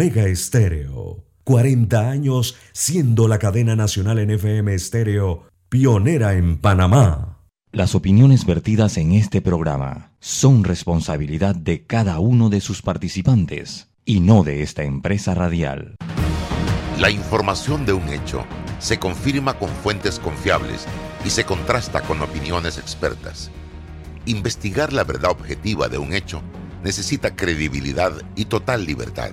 Omega Estéreo. 40 años siendo la cadena nacional en FM Estéreo, pionera en Panamá. Las opiniones vertidas en este programa son responsabilidad de cada uno de sus participantes y no de esta empresa radial. La información de un hecho se confirma con fuentes confiables y se contrasta con opiniones expertas. Investigar la verdad objetiva de un hecho necesita credibilidad y total libertad.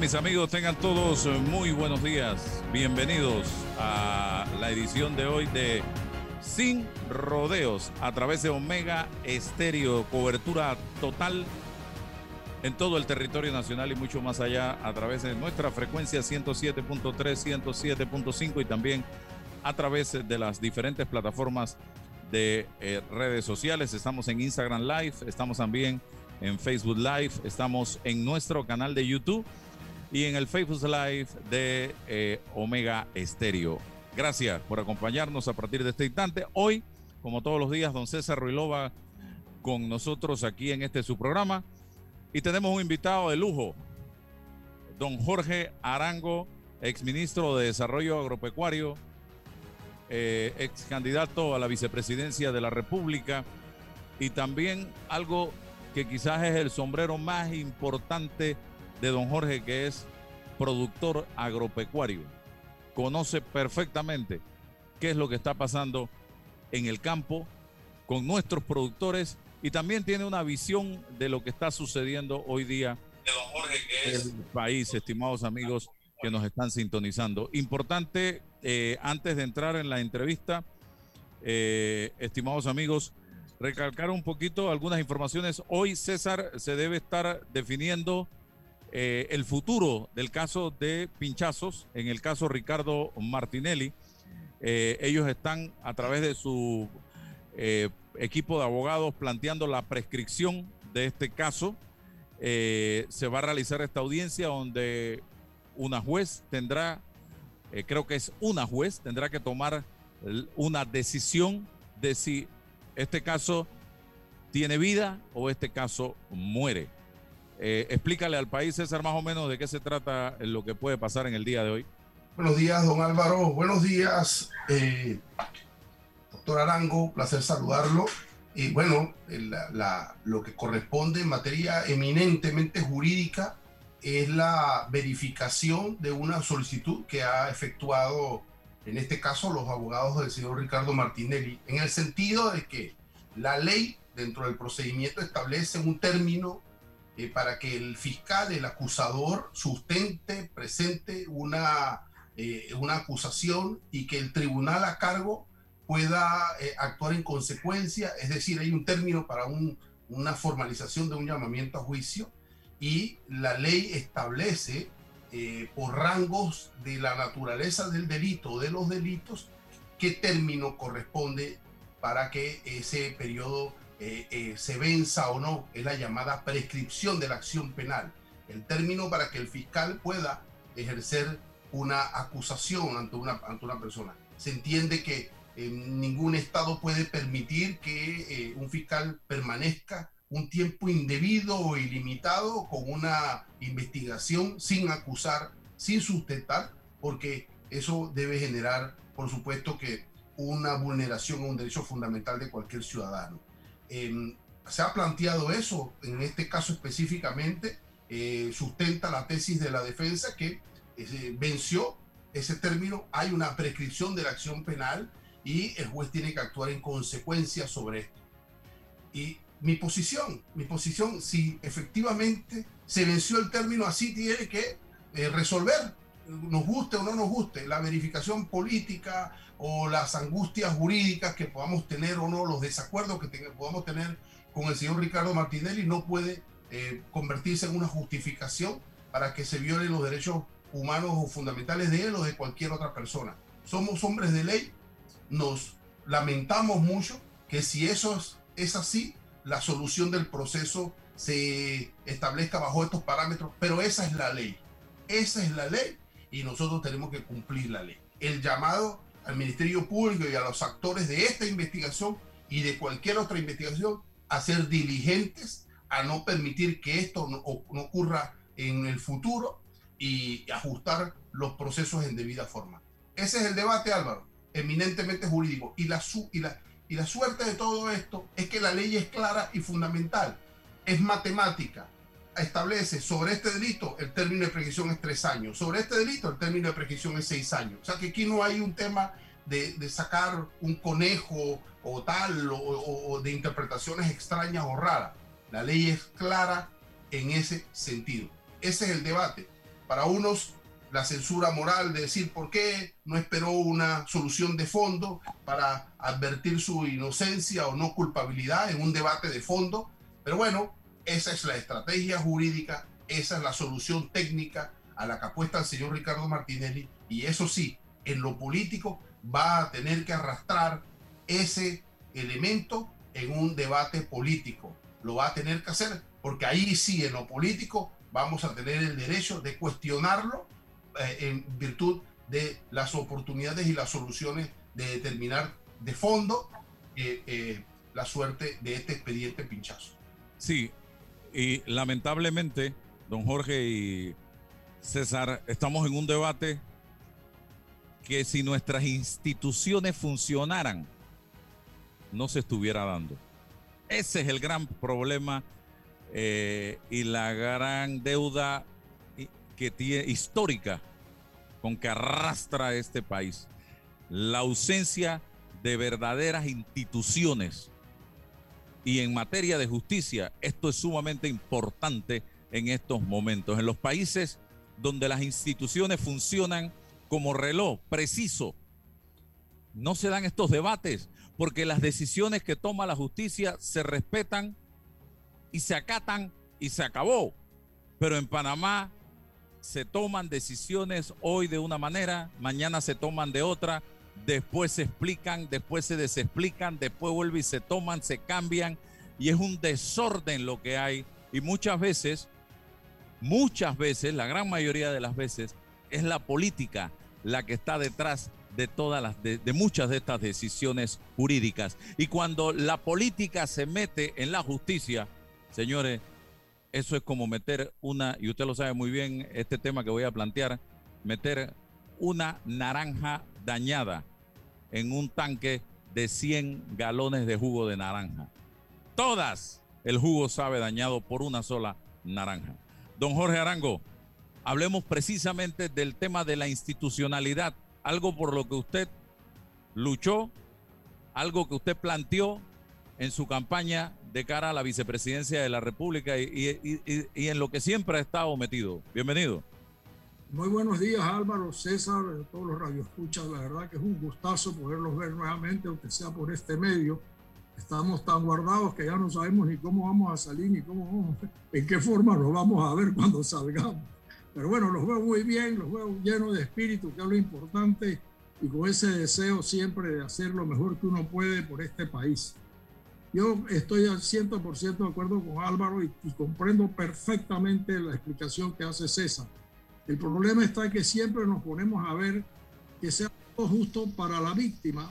Mis amigos? Tengan todos muy buenos días. Bienvenidos a la edición de hoy de Sin Rodeos a través de Omega Estéreo, cobertura total en todo el territorio nacional y mucho más allá a través de nuestra frecuencia 107.3, 107.5 y también a través de las diferentes plataformas de eh, redes sociales. Estamos en Instagram Live, estamos también en Facebook Live, estamos en nuestro canal de YouTube y en el Facebook Live de eh, Omega Estéreo. Gracias por acompañarnos a partir de este instante. Hoy, como todos los días, don César Ruilova con nosotros aquí en este su programa. Y tenemos un invitado de lujo, don Jorge Arango, exministro de Desarrollo Agropecuario, eh, ex candidato a la vicepresidencia de la República y también algo que quizás es el sombrero más importante de don Jorge, que es productor agropecuario. Conoce perfectamente qué es lo que está pasando en el campo con nuestros productores y también tiene una visión de lo que está sucediendo hoy día en el país, estimados amigos que nos están sintonizando. Importante, eh, antes de entrar en la entrevista, eh, estimados amigos, recalcar un poquito algunas informaciones. Hoy César se debe estar definiendo eh, el futuro del caso de pinchazos, en el caso Ricardo Martinelli. Eh, ellos están a través de su eh, equipo de abogados planteando la prescripción de este caso. se va a realizar esta audiencia donde una juez tendrá, creo que es una juez, tendrá que tomar una decisión de si este caso tiene vida o este caso muere. Eh, explícale al país, César, más o menos de qué se trata lo que puede pasar en el día de hoy. Buenos días, don Álvaro. Buenos días, eh, doctor Arango. Placer saludarlo. Y bueno, lo que corresponde en materia eminentemente jurídica es la verificación de una solicitud que ha efectuado, en este caso, los abogados del señor Ricardo Martinelli, en el sentido de que la ley dentro del procedimiento establece un término eh, para que el fiscal, el acusador, sustente, presente una, eh, una acusación y que el tribunal a cargo pueda eh, actuar en consecuencia, es decir, hay un término para una formalización de un llamamiento a juicio y la ley establece por rangos de la naturaleza del delito o de los delitos qué término corresponde para que ese periodo eh, eh, se venza o no, es la llamada prescripción de la acción penal, el término para que el fiscal pueda ejercer una acusación ante una, ante una persona. Se entiende que ningún Estado puede permitir que eh, un fiscal permanezca un tiempo indebido o ilimitado con una investigación sin acusar, sin sustentar, porque eso debe generar, por supuesto, que una vulneración a un derecho fundamental de cualquier ciudadano. Em, se ha planteado eso, en este caso específicamente, eh, sustenta la tesis de la defensa que eh, venció ese término, hay una prescripción de la acción penal y el juez tiene que actuar en consecuencia sobre esto. Y mi posición, mi posición, si efectivamente se venció el término, así tiene que eh, resolver nos guste o no nos guste, la verificación política o las angustias jurídicas que podamos tener o no, los desacuerdos que podamos tener con el señor Ricardo Martinelli no puede eh, convertirse en una justificación para que se violen los derechos humanos o fundamentales de él o de cualquier otra persona. Somos hombres de ley, nos lamentamos mucho que si eso es, es así, la solución del proceso se establezca bajo estos parámetros, pero esa es la ley. Esa es la ley y nosotros tenemos que cumplir la ley. El llamado al Ministerio Público y a los actores de esta investigación y de cualquier otra investigación a ser diligentes, a no permitir que esto no, ocurra en el futuro y ajustar los procesos en debida forma. Ese es el debate, Álvaro, eminentemente jurídico. Y la, y la, y la suerte de todo esto es que la ley es clara y fundamental. Es matemática, establece sobre este delito el término de prescripción es tres años, sobre este delito el término de prescripción es seis años. O sea que aquí no hay un tema de, de sacar un conejo o tal, o, de interpretaciones extrañas o raras. La ley es clara en ese sentido. Ese es el debate. Para unos, la censura moral de decir por qué no esperó una solución de fondo para advertir su inocencia o no culpabilidad en un debate de fondo. Pero bueno, esa es la estrategia jurídica, esa es la solución técnica a la que apuesta el señor Ricardo Martinelli. Y eso sí, en lo político va a tener que arrastrar ese elemento en un debate político. Lo va a tener que hacer porque ahí sí, en lo político, vamos a tener el derecho de cuestionarlo eh, en virtud de las oportunidades y las soluciones de determinar de fondo eh, eh, la suerte de este expediente pinchazo. Sí, y lamentablemente, don Jorge y César, estamos en un debate que si nuestras instituciones funcionaran, no se estuviera dando. Ese es el gran problema eh, y la gran deuda que tiene histórica con que arrastra este país. La ausencia de verdaderas instituciones y en materia de justicia, esto es sumamente importante en estos momentos. En los países donde las instituciones funcionan como reloj preciso, no se dan estos debates porque las decisiones que toma la justicia se respetan y se acatan y se acabó. Pero en Panamá se toman decisiones hoy de una manera, mañana se toman de otra, después se explican, después se desexplican, después vuelven y se toman, se cambian y es un desorden lo que hay. Y muchas veces, muchas veces, la gran mayoría de las veces, es la política la que está detrás de todas las de, muchas de estas decisiones jurídicas. Y cuando la política se mete en la justicia, señores, eso es como meter una y usted lo sabe muy bien este tema que voy a plantear, meter una naranja dañada en un tanque de 100 galones de jugo de naranja. Todas el jugo sabe dañado por una sola naranja. Don Jorge Arango, hablemos precisamente del tema de la institucionalidad, algo por lo que usted luchó, algo que usted planteó en su campaña de cara a la vicepresidencia de la República y, en lo que siempre ha estado metido. Bienvenido. Muy buenos días Álvaro, César, todos los radioescuchas. La verdad que es un gustazo poderlos ver nuevamente, aunque sea por este medio. Estamos tan guardados que ya no sabemos ni cómo vamos a salir, ni cómo vamos, en qué forma nos vamos a ver cuando salgamos. Pero bueno, los veo muy bien, los veo llenos de espíritu, que es lo importante, y con ese deseo siempre de hacer lo mejor que uno puede por este país. Yo estoy al 100% de acuerdo con Álvaro y, y, comprendo perfectamente la explicación que hace César. El problema está que siempre nos ponemos a ver que sea justo para la víctima,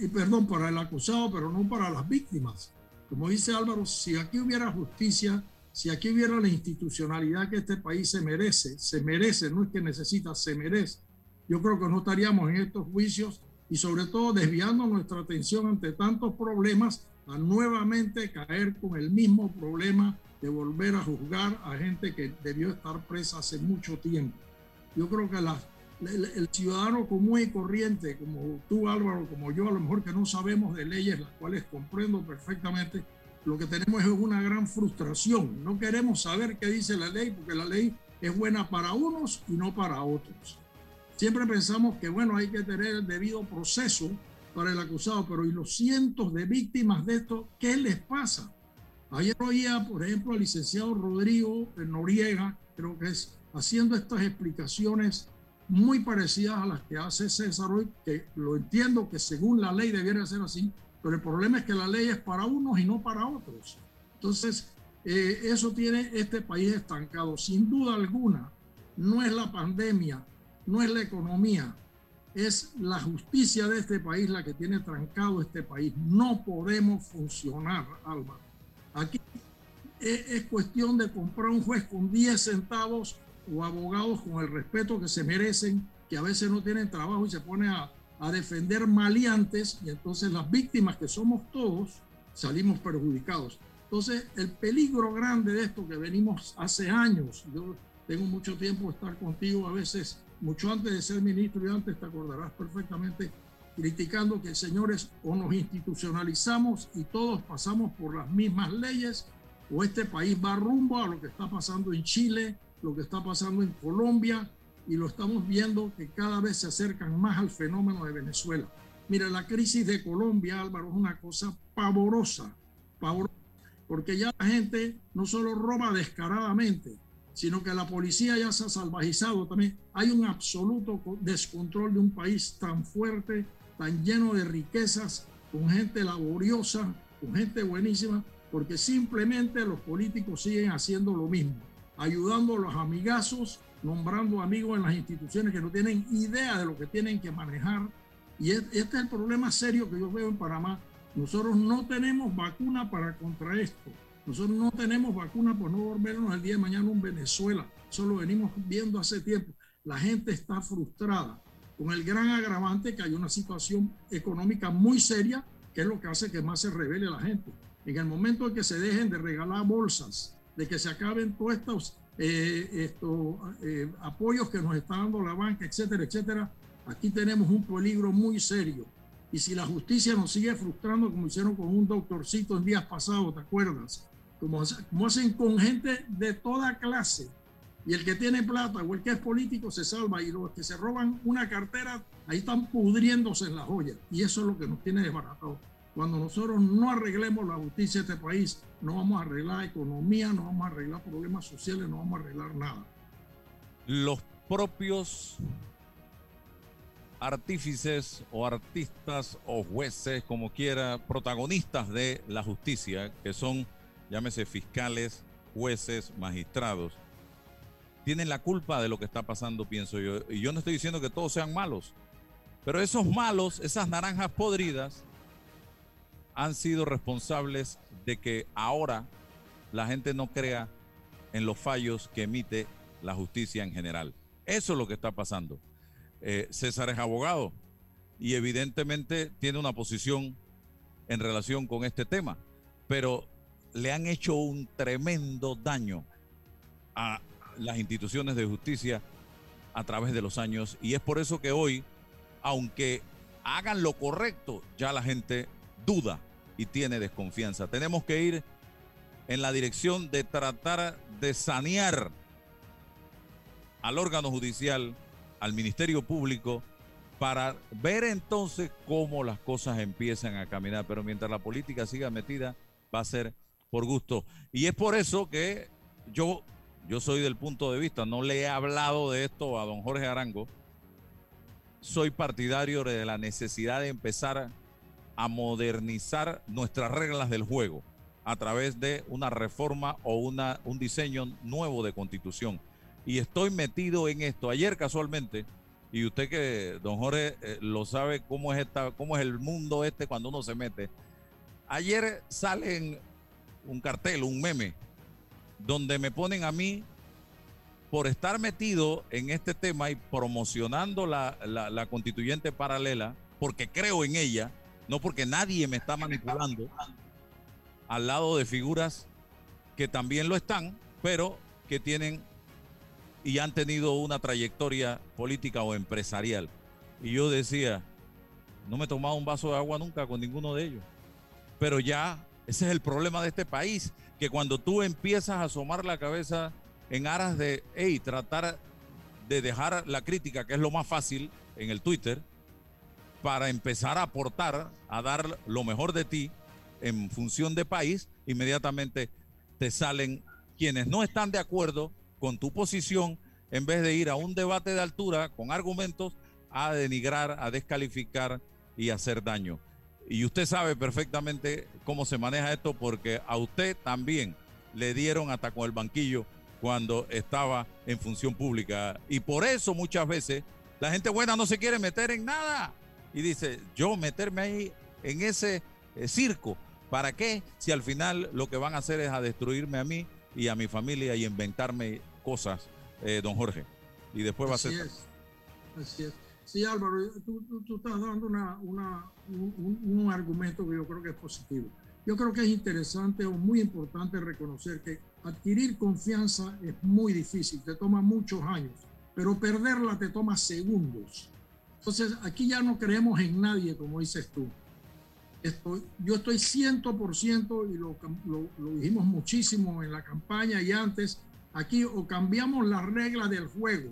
y perdón, para el acusado, pero no para las víctimas. Como dice Álvaro, si aquí hubiera justicia, si aquí hubiera la institucionalidad que este país se merece, se merece, no es que necesita, se merece, yo creo que no estaríamos en estos juicios y sobre todo desviando nuestra atención ante tantos problemas a nuevamente caer con el mismo problema de volver a juzgar a gente que debió estar presa hace mucho tiempo. Yo creo que el, ciudadano común y corriente, como tú Álvaro, como yo, a lo mejor que no sabemos de leyes, las cuales comprendo perfectamente, lo que tenemos es una gran frustración. No queremos saber qué dice la ley porque la ley es buena para unos y no para otros. Siempre pensamos que, bueno, hay que tener el debido proceso para el acusado, pero ¿y los cientos de víctimas de esto, qué les pasa? Ayer oía, por ejemplo, al licenciado Rodrigo Noriega, creo que es, haciendo estas explicaciones muy parecidas a las que hace César hoy, que lo entiendo que según la ley debiera ser así, pero el problema es que la ley es para unos y no para otros. Entonces, eh, eso tiene este país estancado. Sin duda alguna, no es la pandemia, no es la economía, es la justicia de este país la que tiene trancado este país. No podemos funcionar, Alba. Aquí es, cuestión de comprar un juez con 10 centavos o abogados con el respeto que se merecen, que a veces no tienen trabajo y se pone a, a defender maleantes y entonces las víctimas que somos todos salimos perjudicados. Entonces, el peligro grande de esto que venimos hace años, yo tengo mucho tiempo de estar contigo, a veces mucho antes de ser ministro y antes te acordarás perfectamente, criticando que, señores, o nos institucionalizamos y todos pasamos por las mismas leyes, o este país va rumbo a lo que está pasando en Chile, lo que está pasando en Colombia, y lo estamos viendo que cada vez se acercan más al fenómeno de Venezuela. Mira, la crisis de Colombia, Álvaro, es una cosa pavorosa, pavorosa, porque ya la gente no solo roba descaradamente, sino que la policía ya se ha salvajizado también. Hay un absoluto descontrol de un país tan fuerte, tan lleno de riquezas, con gente laboriosa, con gente buenísima, porque simplemente los políticos siguen haciendo lo mismo, ayudando a los amigazos nombrando amigos en las instituciones que no tienen idea de lo que tienen que manejar. Y este es el problema serio que yo veo en Panamá. Nosotros no tenemos vacuna para contra esto. Nosotros no tenemos vacuna por no volvernos el día de mañana en Venezuela. Eso lo venimos viendo hace tiempo. La gente está frustrada con el gran agravante que hay una situación económica muy seria, que es lo que hace que más se revele la gente. En el momento en que se dejen de regalar bolsas, de que se acaben todos estos eh, esto, eh, apoyos que nos está dando la banca, etcétera, etcétera, aquí tenemos un peligro muy serio. Y si la justicia nos sigue frustrando, como hicieron con un doctorcito en días pasados, ¿te acuerdas? Como, como hacen con gente de toda clase. Y el que tiene plata o el que es político se salva. Y los que se roban una cartera, ahí están pudriéndose en la joya. Y eso es lo que nos tiene desbaratado. Cuando nosotros no arreglemos la justicia de este país, no vamos a arreglar economía, no vamos a arreglar problemas sociales, no vamos a arreglar nada. Los propios artífices o artistas o jueces, como quiera, protagonistas de la justicia, que son, llámese, fiscales, jueces, magistrados, tienen la culpa de lo que está pasando, pienso yo. Y yo no estoy diciendo que todos sean malos, pero esos malos, esas naranjas podridas, han sido responsables de que ahora la gente no crea en los fallos que emite la justicia en general. Eso es lo que está pasando. Eh, César es abogado y evidentemente tiene una posición en relación con este tema, pero le han hecho un tremendo daño a las instituciones de justicia a través de los años y es por eso que hoy, aunque hagan lo correcto, ya la gente duda y tiene desconfianza. Tenemos que ir en la dirección de tratar de sanear al órgano judicial, al Ministerio Público, para ver entonces cómo las cosas empiezan a caminar. Pero mientras la política siga metida, va a ser por gusto. Y es por eso que yo, yo soy del punto de vista, no le he hablado de esto a don Jorge Arango, soy partidario de la necesidad de empezar a modernizar nuestras reglas del juego a través de una reforma o una, un diseño nuevo de constitución. Y estoy metido en esto. Ayer casualmente, y usted que, don Jorge, eh, lo sabe cómo es, esta, cómo es el mundo este cuando uno se mete. Ayer sale un cartel, un meme, donde me ponen a mí por estar metido en este tema y promocionando la, la constituyente paralela, porque creo en ella, no porque nadie me está manipulando al lado de figuras que también lo están, pero que tienen y han tenido una trayectoria política o empresarial. Y yo decía, no me he tomado un vaso de agua nunca con ninguno de ellos. Pero ya, ese es el problema de este país, que cuando tú empiezas a asomar la cabeza en aras de, hey, tratar de dejar la crítica, que es lo más fácil en el Twitter, para empezar a aportar, a dar lo mejor de ti en función de país, inmediatamente te salen quienes no están de acuerdo con tu posición, en vez de ir a un debate de altura con argumentos, a denigrar, a descalificar y hacer daño. Y usted sabe perfectamente cómo se maneja esto porque a usted también le dieron hasta con el banquillo cuando estaba en función pública. Y por eso muchas veces la gente buena no se quiere meter en nada. Y dice, yo meterme ahí en ese eh, circo, ¿para qué? Si al final lo que van a hacer es a destruirme a mí y a mi familia y inventarme cosas, eh, don Jorge. Y después va a ser... Es. Así es. Sí, Álvaro, tú, tú, estás dando una, una, un, un, argumento que yo creo que es positivo. Yo creo que es interesante o muy importante reconocer que adquirir confianza es muy difícil, te toma muchos años, pero perderla te toma segundos. Entonces, aquí ya no creemos en nadie, como dices tú. Estoy, yo estoy 100% y lo, lo, lo dijimos muchísimo en la campaña y antes, aquí o cambiamos las reglas del juego,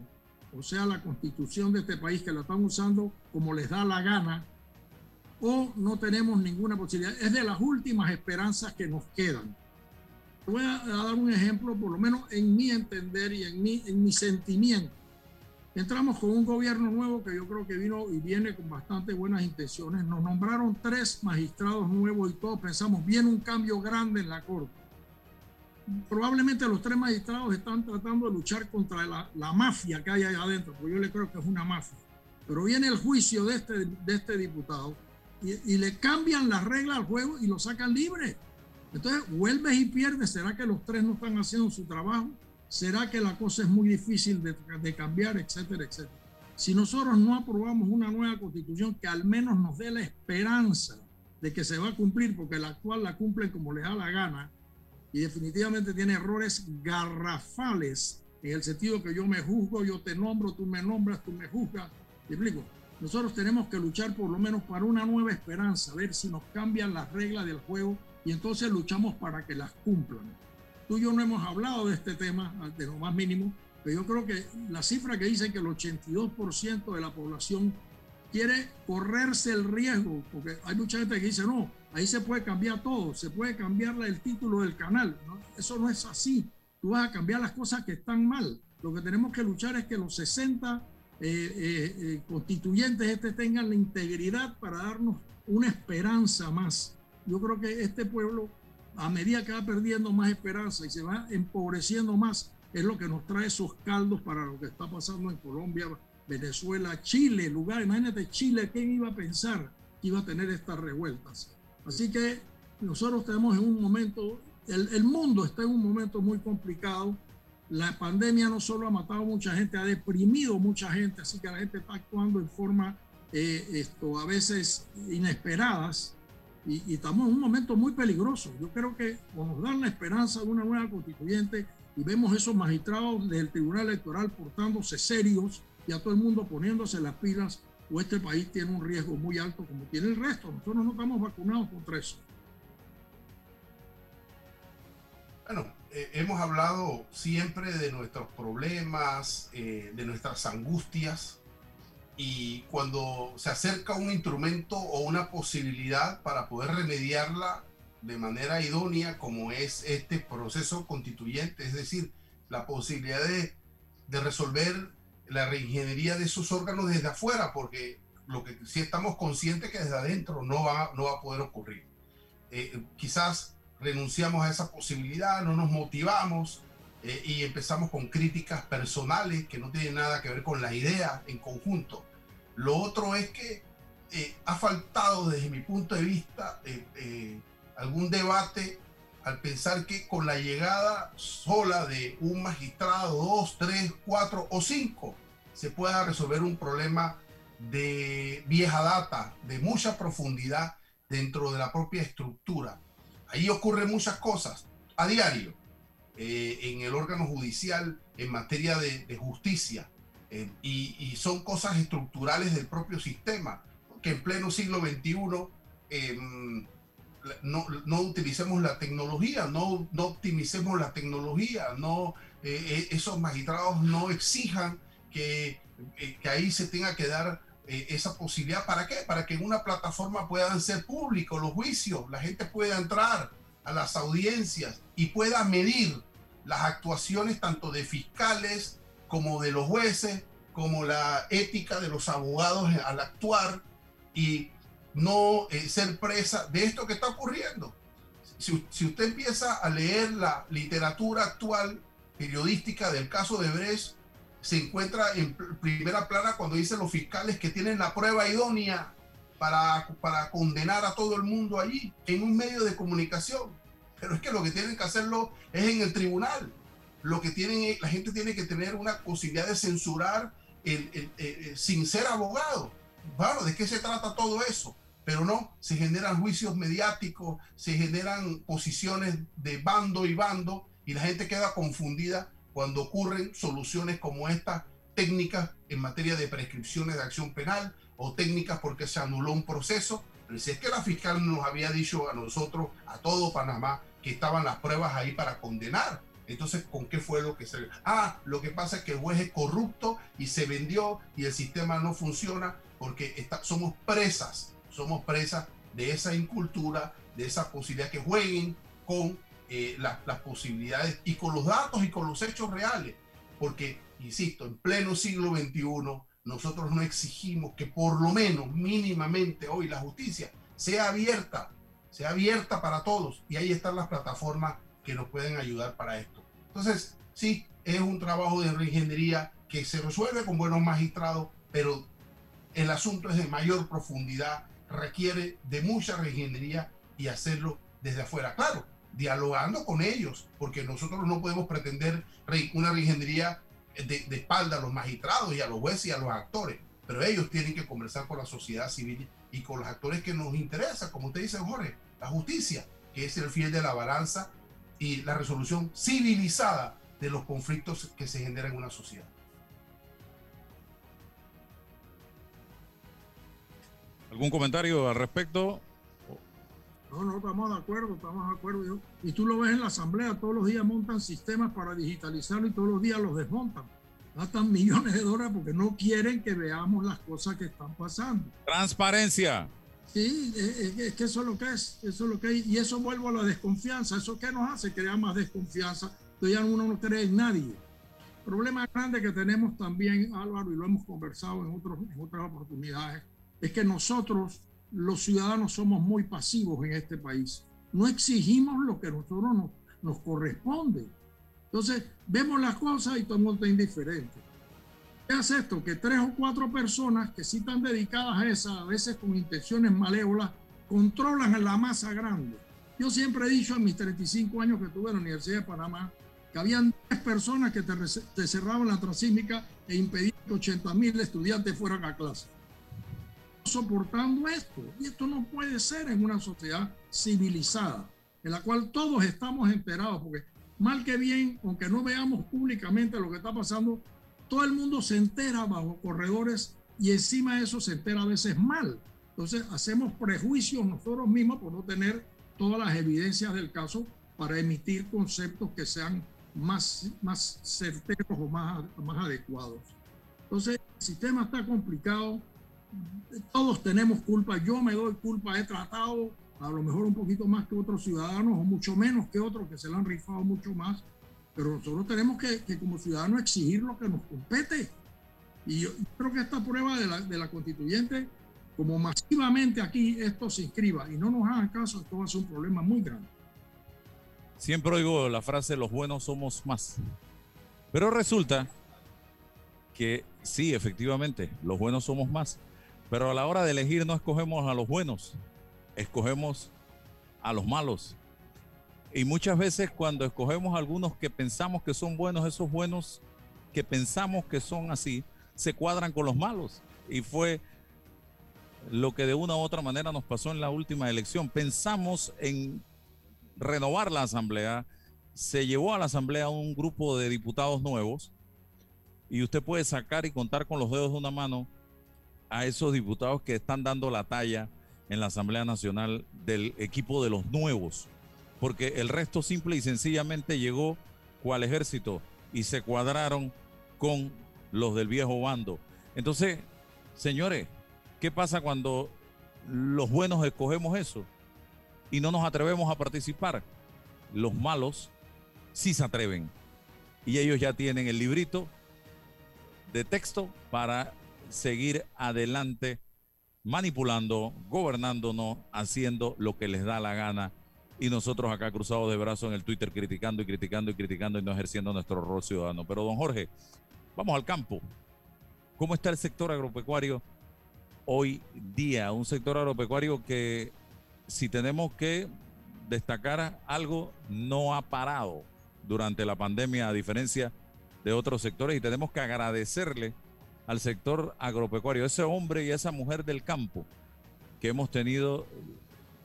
o sea, la constitución de este país que la están usando como les da la gana, o no tenemos ninguna posibilidad. Es de las últimas esperanzas que nos quedan. Voy a dar un ejemplo, por lo menos en mi entender y en mi, en mi sentimiento. Entramos con un gobierno nuevo que yo creo que vino y viene con bastante buenas intenciones. Nos nombraron tres magistrados nuevos y todos pensamos, viene un cambio grande en la Corte. Probablemente los tres magistrados están tratando de luchar contra la, la mafia que hay allá adentro, porque yo le creo que es una mafia. Pero viene el juicio de este, de este diputado y, y, le cambian las reglas al juego y lo sacan libre. Entonces, vuelves y pierdes. ¿Será que los tres no están haciendo su trabajo? ¿Será que la cosa es muy difícil de, de cambiar, etcétera, etcétera? Si nosotros no aprobamos una nueva constitución que al menos nos dé la esperanza de que se va a cumplir, porque la actual la cumplen como les da la gana, y definitivamente tiene errores garrafales en el sentido que yo me juzgo, yo te nombro, tú me nombras, tú me juzgas. ¿Te explico? Nosotros tenemos que luchar por lo menos para una nueva esperanza, a ver si nos cambian las reglas del juego y entonces luchamos para que las cumplan. Tú y yo no hemos hablado de este tema, de lo más mínimo, pero yo creo que la cifra que dice que el 82% de la población quiere correrse el riesgo, porque hay mucha gente que dice, no, ahí se puede cambiar todo, se puede cambiar el título del canal. Eso no es así. Tú vas a cambiar las cosas que están mal. Lo que tenemos que luchar es que los 60 eh, eh, eh, constituyentes este tengan la integridad para darnos una esperanza más. Yo creo que este pueblo, a medida que va perdiendo más esperanza y se va empobreciendo más, es lo que nos trae esos caldos para lo que está pasando en Colombia, Venezuela, Chile, lugar. Imagínate Chile, ¿quién iba a pensar que iba a tener estas revueltas? Así que nosotros estamos en un momento, el, el mundo está en un momento muy complicado. La pandemia no solo ha matado a mucha gente, ha deprimido mucha gente, así que la gente está actuando en forma, eh, esto, a veces inesperadas y, y, estamos en un momento muy peligroso. Yo creo que nos dan la esperanza de una nueva constituyente y vemos esos magistrados del Tribunal Electoral portándose serios y a todo el mundo poniéndose las pilas, o este país tiene un riesgo muy alto como tiene el resto. Nosotros no estamos vacunados contra eso. Bueno, eh, hemos hablado siempre de nuestros problemas, eh, de nuestras angustias, y cuando se acerca un instrumento o una posibilidad para poder remediarla de manera idónea, como es este proceso constituyente, es decir, la posibilidad de, de resolver la reingeniería de esos órganos desde afuera, porque lo que sí estamos conscientes que desde adentro no va, no va a poder ocurrir. Eh, quizás renunciamos a esa posibilidad, no nos motivamos eh, y empezamos con críticas personales que no tienen nada que ver con la idea en conjunto. Lo otro es que eh, ha faltado desde mi punto de vista eh, algún debate al pensar que con la llegada sola de un magistrado, dos, tres, cuatro o cinco, se pueda resolver un problema de vieja data, de mucha profundidad dentro de la propia estructura. Ahí ocurren muchas cosas a diario eh, en el órgano judicial en materia de, justicia eh, y, y, son cosas estructurales del propio sistema, que en pleno siglo XXI eh, no, no, utilicemos la tecnología, no, no optimicemos la tecnología, no, eh, esos magistrados no exijan que, eh, que ahí se tenga que dar eh, esa posibilidad. ¿Para qué? Para que en una plataforma puedan ser públicos los juicios, la gente pueda entrar a las audiencias y pueda medir las actuaciones tanto de fiscales como de los jueces, como la ética de los abogados al actuar y no eh, ser presa de esto que está ocurriendo. Si, usted empieza a leer la literatura actual periodística del caso de Brecht, se encuentra en primera plana cuando dicen los fiscales que tienen la prueba idónea para, para condenar a todo el mundo allí, en un medio de comunicación. Pero es que lo que tienen que hacerlo es en el tribunal. Lo que tienen, la gente tiene que tener una posibilidad de censurar sin ser abogado. Bueno, ¿de qué se trata todo eso? Pero no, se generan juicios mediáticos, se generan posiciones de bando y bando y la gente queda confundida cuando ocurren soluciones como estas, técnicas en materia de prescripciones de acción penal o técnicas porque se anuló un proceso. Pero si es que la fiscal nos había dicho a nosotros, a todo Panamá, que estaban las pruebas ahí para condenar. Entonces, ¿con qué fue lo que se... Ah, lo que pasa es que el juez es corrupto y se vendió y el sistema no funciona porque está, somos presas, somos presas de esa incultura, de esa posibilidad que jueguen con eh, las posibilidades y con los datos y con los hechos reales. Porque, insisto, en pleno siglo XXI, nosotros no exigimos que por lo menos mínimamente hoy la justicia sea abierta, sea abierta para todos. Y ahí están las plataformas que nos pueden ayudar para esto. Entonces, sí, es un trabajo de reingeniería que se resuelve con buenos magistrados, pero el asunto es de mayor profundidad, requiere de mucha reingeniería y hacerlo desde afuera. Claro, dialogando con ellos, porque nosotros no podemos pretender una reingeniería de, de espalda a los magistrados y a los jueces y a los actores, pero ellos tienen que conversar con la sociedad civil y con los actores que nos interesan, como usted dice, Jorge, la justicia, que es el fiel de la balanza y la resolución civilizada de los conflictos que se generan en una sociedad. ¿Algún comentario al respecto? No, no, estamos de acuerdo, estamos de acuerdo. Y tú lo ves en la asamblea, todos los días montan sistemas para digitalizarlo y todos los días los desmontan. Gastan millones de dólares porque no quieren que veamos las cosas que están pasando. Transparencia. Sí, es, que eso es lo que es, eso es lo que es. Y eso vuelvo a la desconfianza. ¿Eso qué nos hace? Crear más desconfianza. Entonces ya uno no cree en nadie. El problema grande que tenemos también, Álvaro, y lo hemos conversado en, otros, en otras oportunidades, es que nosotros los ciudadanos somos muy pasivos en este país. No exigimos lo que a nosotros nos, corresponde. Entonces, vemos las cosas y todo el mundo está indiferente. ¿Qué hace esto? Que tres o cuatro personas que sí están dedicadas a esa, a veces con intenciones malévolas, controlan a la masa grande. Yo siempre he dicho en mis 35 años que tuve en la Universidad de Panamá que habían 10 personas que te cerraban la transísmica e impedían que 80 mil estudiantes fueran a clase soportando esto. Y esto no puede ser en una sociedad civilizada, en la cual todos estamos enterados, porque mal que bien, aunque no veamos públicamente lo que está pasando, todo el mundo se entera bajo corredores y encima de eso se entera a veces mal. Entonces hacemos prejuicios nosotros mismos por no tener todas las evidencias del caso para emitir conceptos que sean más, más certeros o más, más adecuados. Entonces el sistema está complicado, todos tenemos culpa, yo me doy culpa, he tratado a lo mejor un poquito más que otros ciudadanos o mucho menos que otros que se lo han rifado mucho más, pero nosotros tenemos que, como ciudadanos exigir lo que nos compete. Y yo creo que esta prueba de la, de la constituyente, como masivamente aquí esto se inscriba y no nos hagan caso, esto va a ser un problema muy grande. Siempre oigo la frase, los buenos somos más. Pero resulta que sí, efectivamente, los buenos somos más. Pero a la hora de elegir no escogemos a los buenos, escogemos a los malos. Y muchas veces cuando escogemos a algunos que pensamos que son buenos, esos buenos que pensamos que son así, se cuadran con los malos. Y fue lo que de una u otra manera nos pasó en la última elección. Pensamos en renovar la asamblea, se llevó a la asamblea un grupo de diputados nuevos y usted puede sacar y contar con los dedos de una mano a esos diputados que están dando la talla en la Asamblea Nacional del equipo de los nuevos, porque el resto simple y sencillamente llegó cual ejército y se cuadraron con los del viejo bando. Entonces, señores, ¿qué pasa cuando los buenos escogemos eso y no nos atrevemos a participar? Los malos sí se atreven y ellos ya tienen el librito de texto para seguir adelante manipulando, gobernándonos, haciendo lo que les da la gana. Y nosotros acá cruzados de brazos en el Twitter criticando y criticando y criticando y no ejerciendo nuestro rol ciudadano. Pero don Jorge, vamos al campo. ¿Cómo está el sector agropecuario hoy día? Un sector agropecuario que si tenemos que destacar algo, no ha parado durante la pandemia a diferencia de otros sectores y tenemos que agradecerle al sector agropecuario, ese hombre y esa mujer del campo que hemos tenido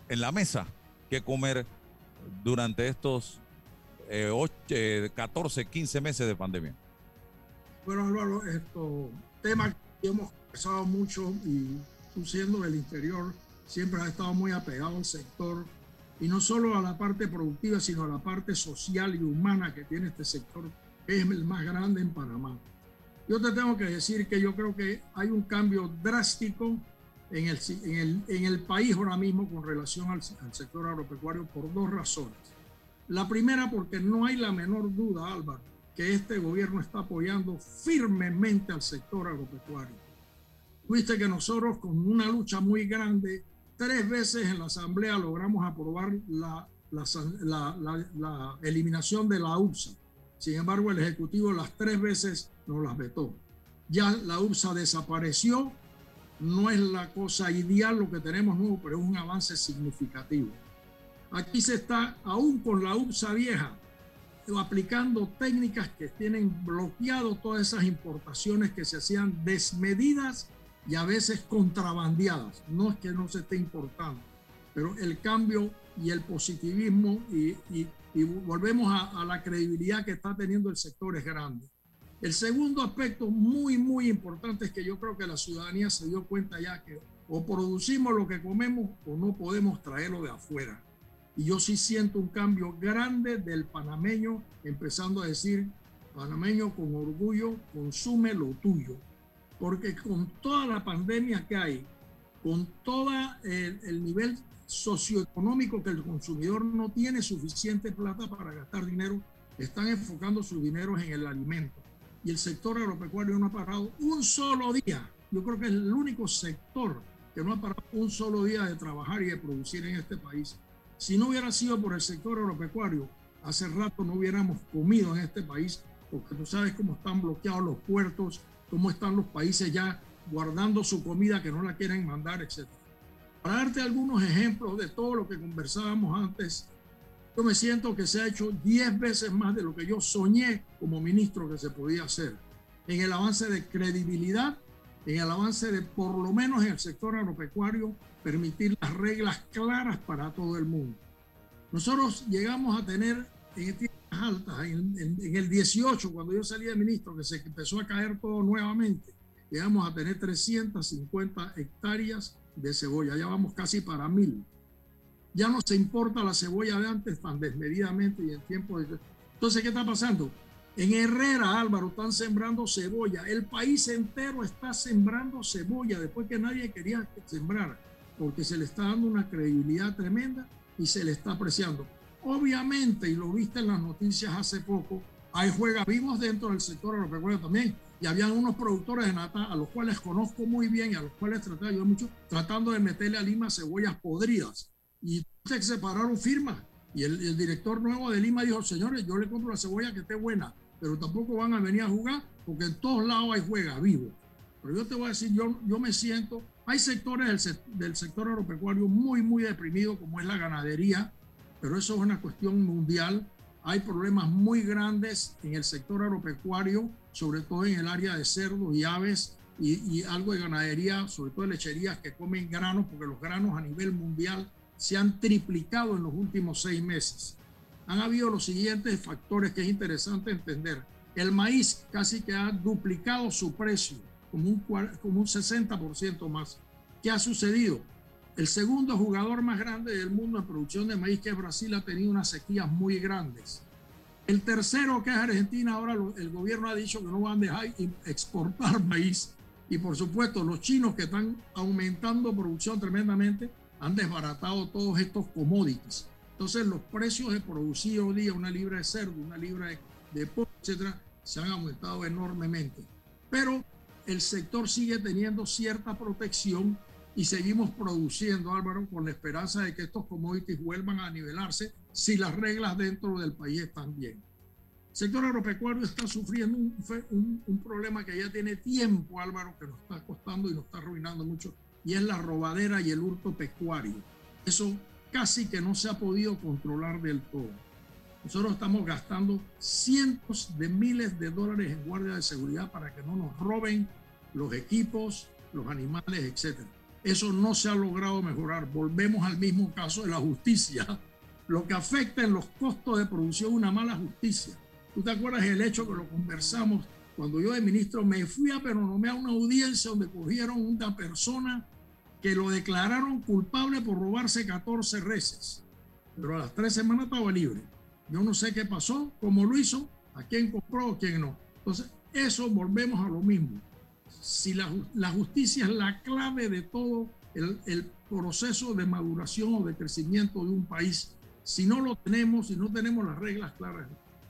en la mesa que comer durante estos 14, 15 eh, meses de pandemia. Bueno, Álvaro, esto tema que hemos conversado mucho y tú siendo del interior siempre has estado muy apegado al sector y no solo a la parte productiva, sino a la parte social y humana que tiene este sector, es el más grande en Panamá. Yo te tengo que decir que yo creo que hay un cambio drástico en el, en el, en el país ahora mismo con relación al, al, sector agropecuario por dos razones. La primera porque no hay la menor duda, Álvaro, que este gobierno está apoyando firmemente al sector agropecuario. Viste que nosotros con una lucha muy grande, tres veces en la Asamblea logramos aprobar la, la, la, la eliminación de la URSA sin embargo, el Ejecutivo las tres veces nos las vetó. Ya la URSA desapareció, no es la cosa ideal lo que tenemos nuevo, pero es un avance significativo. Aquí se está, aún con la URSA vieja, aplicando técnicas que tienen bloqueado todas esas importaciones que se hacían desmedidas y a veces contrabandeadas. No es que no se esté importando, pero el cambio y el positivismo y volvemos a, la credibilidad que está teniendo el sector es grande. El segundo aspecto muy, muy importante es que yo creo que la ciudadanía se dio cuenta ya que o producimos lo que comemos o no podemos traerlo de afuera. Y yo sí siento un cambio grande del panameño, empezando a decir, panameño con orgullo, consume lo tuyo. Porque con toda la pandemia que hay, con todo el, el nivel socioeconómico que el consumidor no tiene suficiente plata para gastar dinero, están enfocando sus dineros en el alimento. Y el sector agropecuario no ha parado un solo día. Yo creo que es el único sector que no ha parado un solo día de trabajar y de producir en este país. Si no hubiera sido por el sector agropecuario, hace rato no hubiéramos comido en este país, porque tú sabes cómo están bloqueados los puertos, cómo están los países ya guardando su comida que no la quieren mandar, etcétera. Para darte algunos ejemplos de todo lo que conversábamos antes, yo me siento que se ha hecho 10 veces más de lo que yo soñé como ministro que se podía hacer en el avance de credibilidad, en el avance de, por lo menos en el sector agropecuario, permitir las reglas claras para todo el mundo. Nosotros llegamos a tener en tierras altas, en, en el 18, cuando yo salí de ministro, que se empezó a caer todo nuevamente, llegamos a tener 350 hectáreas de cebolla, ya vamos casi para mil. Ya no se importa la cebolla de antes tan desmedidamente y en tiempo de... Entonces, ¿qué está pasando? En Herrera, Álvaro, están sembrando cebolla. El país entero está sembrando cebolla después que nadie quería sembrar, porque se le está dando una credibilidad tremenda y se le está apreciando. Obviamente, y lo viste en las noticias hace poco, hay juega vivos dentro del sector agropecuario también y habían unos productores de nata a los cuales conozco muy bien y a los cuales traté de ayudar mucho, tratando de meterle a Lima cebollas podridas. Y se separaron firmas. Y el, director nuevo de Lima dijo, señores, yo le compro la cebolla que esté buena, pero tampoco van a venir a jugar porque en todos lados hay juega vivo. Pero yo te voy a decir, yo, yo me siento, hay sectores del, del sector agropecuario muy, muy deprimidos, como es la ganadería, pero eso es una cuestión mundial hay problemas muy grandes en el sector agropecuario, sobre todo en el área de cerdos y aves y, algo de ganadería, sobre todo de lecherías que comen granos, porque los granos a nivel mundial se han triplicado en los últimos seis meses. Han habido los siguientes factores que es interesante entender. El maíz casi que ha duplicado su precio, como un, como un 60% más. ¿Qué ha sucedido? El segundo jugador más grande del mundo en producción de maíz, que es Brasil, ha tenido unas sequías muy grandes. El tercero, que es Argentina, ahora el gobierno ha dicho que no van a dejar exportar maíz. Y por supuesto, los chinos que están aumentando producción tremendamente han desbaratado todos estos commodities. Entonces, los precios de producir hoy día una libra de cerdo, una libra de, de pollo, etcétera, se han aumentado enormemente. Pero el sector sigue teniendo cierta protección y seguimos produciendo, Álvaro, con la esperanza de que estos commodities vuelvan a nivelarse si las reglas dentro del país están bien. El sector agropecuario está sufriendo un, un, problema que ya tiene tiempo, Álvaro, que nos está costando y nos está arruinando mucho, y es la robadera y el hurto pecuario. Eso casi que no se ha podido controlar del todo. Nosotros estamos gastando cientos de miles de dólares en guardia de seguridad para que no nos roben los equipos, los animales, etc. Eso no se ha logrado mejorar. Volvemos al mismo caso de la justicia. Lo que afecta en los costos de producción una mala justicia. ¿Tú te acuerdas el hecho que lo conversamos cuando yo de ministro me fui a pero no me a una audiencia donde cogieron una persona que lo declararon culpable por robarse 14 reses? Pero a las tres semanas estaba libre yo no sé qué pasó, cómo lo hizo, a quién compró, o quién no. Entonces, eso volvemos a lo mismo. Si la, la justicia es la clave de todo el, el, proceso de maduración o de crecimiento de un país, si no lo tenemos, si no tenemos las reglas claras.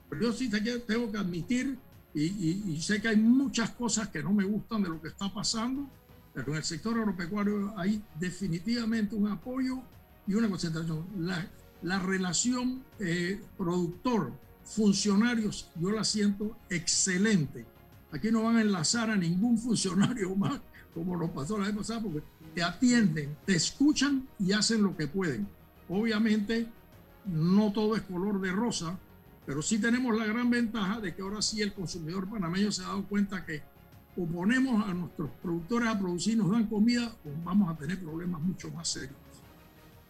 Pero yo sí tengo que admitir, y, y, y sé que hay muchas cosas que no me gustan de lo que está pasando, pero en el sector agropecuario hay definitivamente un apoyo y una concentración. La, la relación eh, productor-funcionarios, yo la siento excelente. Aquí no van a enlazar a ningún funcionario más, como lo pasó la vez pasada, porque te atienden, te escuchan y hacen lo que pueden. Obviamente, no todo es color de rosa, pero sí tenemos la gran ventaja de que ahora sí el consumidor panameño se ha dado cuenta que o ponemos a nuestros productores a producir, nos dan comida, o vamos a tener problemas mucho más serios.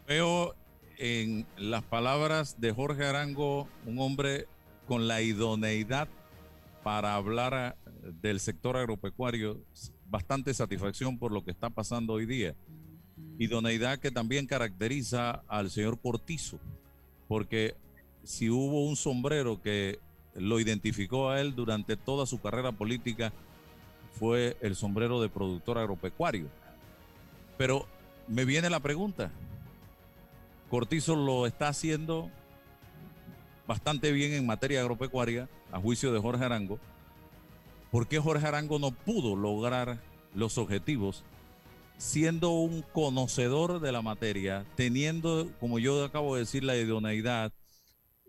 Veo en las palabras de Jorge Arango, un hombre con la idoneidad para hablar eh, del sector agropecuario, bastante satisfacción por lo que está pasando hoy día. Idoneidad que también caracteriza al señor Cortizo, porque si hubo un sombrero que lo identificó a él durante toda su carrera política, fue el sombrero de productor agropecuario. Pero me viene la pregunta, Cortizo lo está haciendo bastante bien en materia agropecuaria, a juicio de Jorge Arango. ¿Por qué Jorge Arango no pudo lograr los objetivos siendo un conocedor de la materia, teniendo, como yo acabo de decir, la idoneidad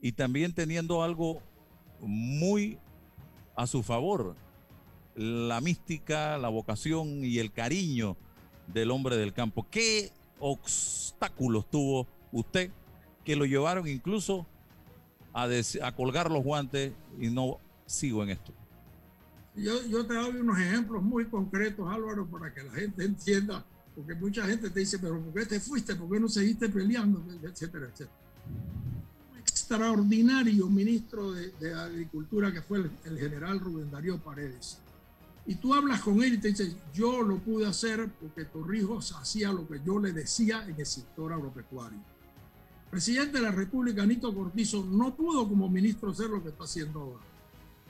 y también teniendo algo muy a su favor, la mística, la vocación y el cariño del hombre del campo? ¿Qué obstáculos tuvo usted, que lo llevaron incluso a, colgar los guantes y no sigo en esto. Yo, te doy unos ejemplos muy concretos, Álvaro, para que la gente entienda, porque mucha gente te dice, pero ¿por qué te fuiste? ¿Por qué no seguiste peleando? Etcétera, etcétera. Un extraordinario ministro de, de Agricultura que fue el, el, general Rubén Darío Paredes. Y tú hablas con él y te dice, yo lo pude hacer porque Torrijos hacía lo que yo le decía en el sector agropecuario presidente de la República, Nito Cortizo, no pudo como ministro hacer lo que está haciendo ahora.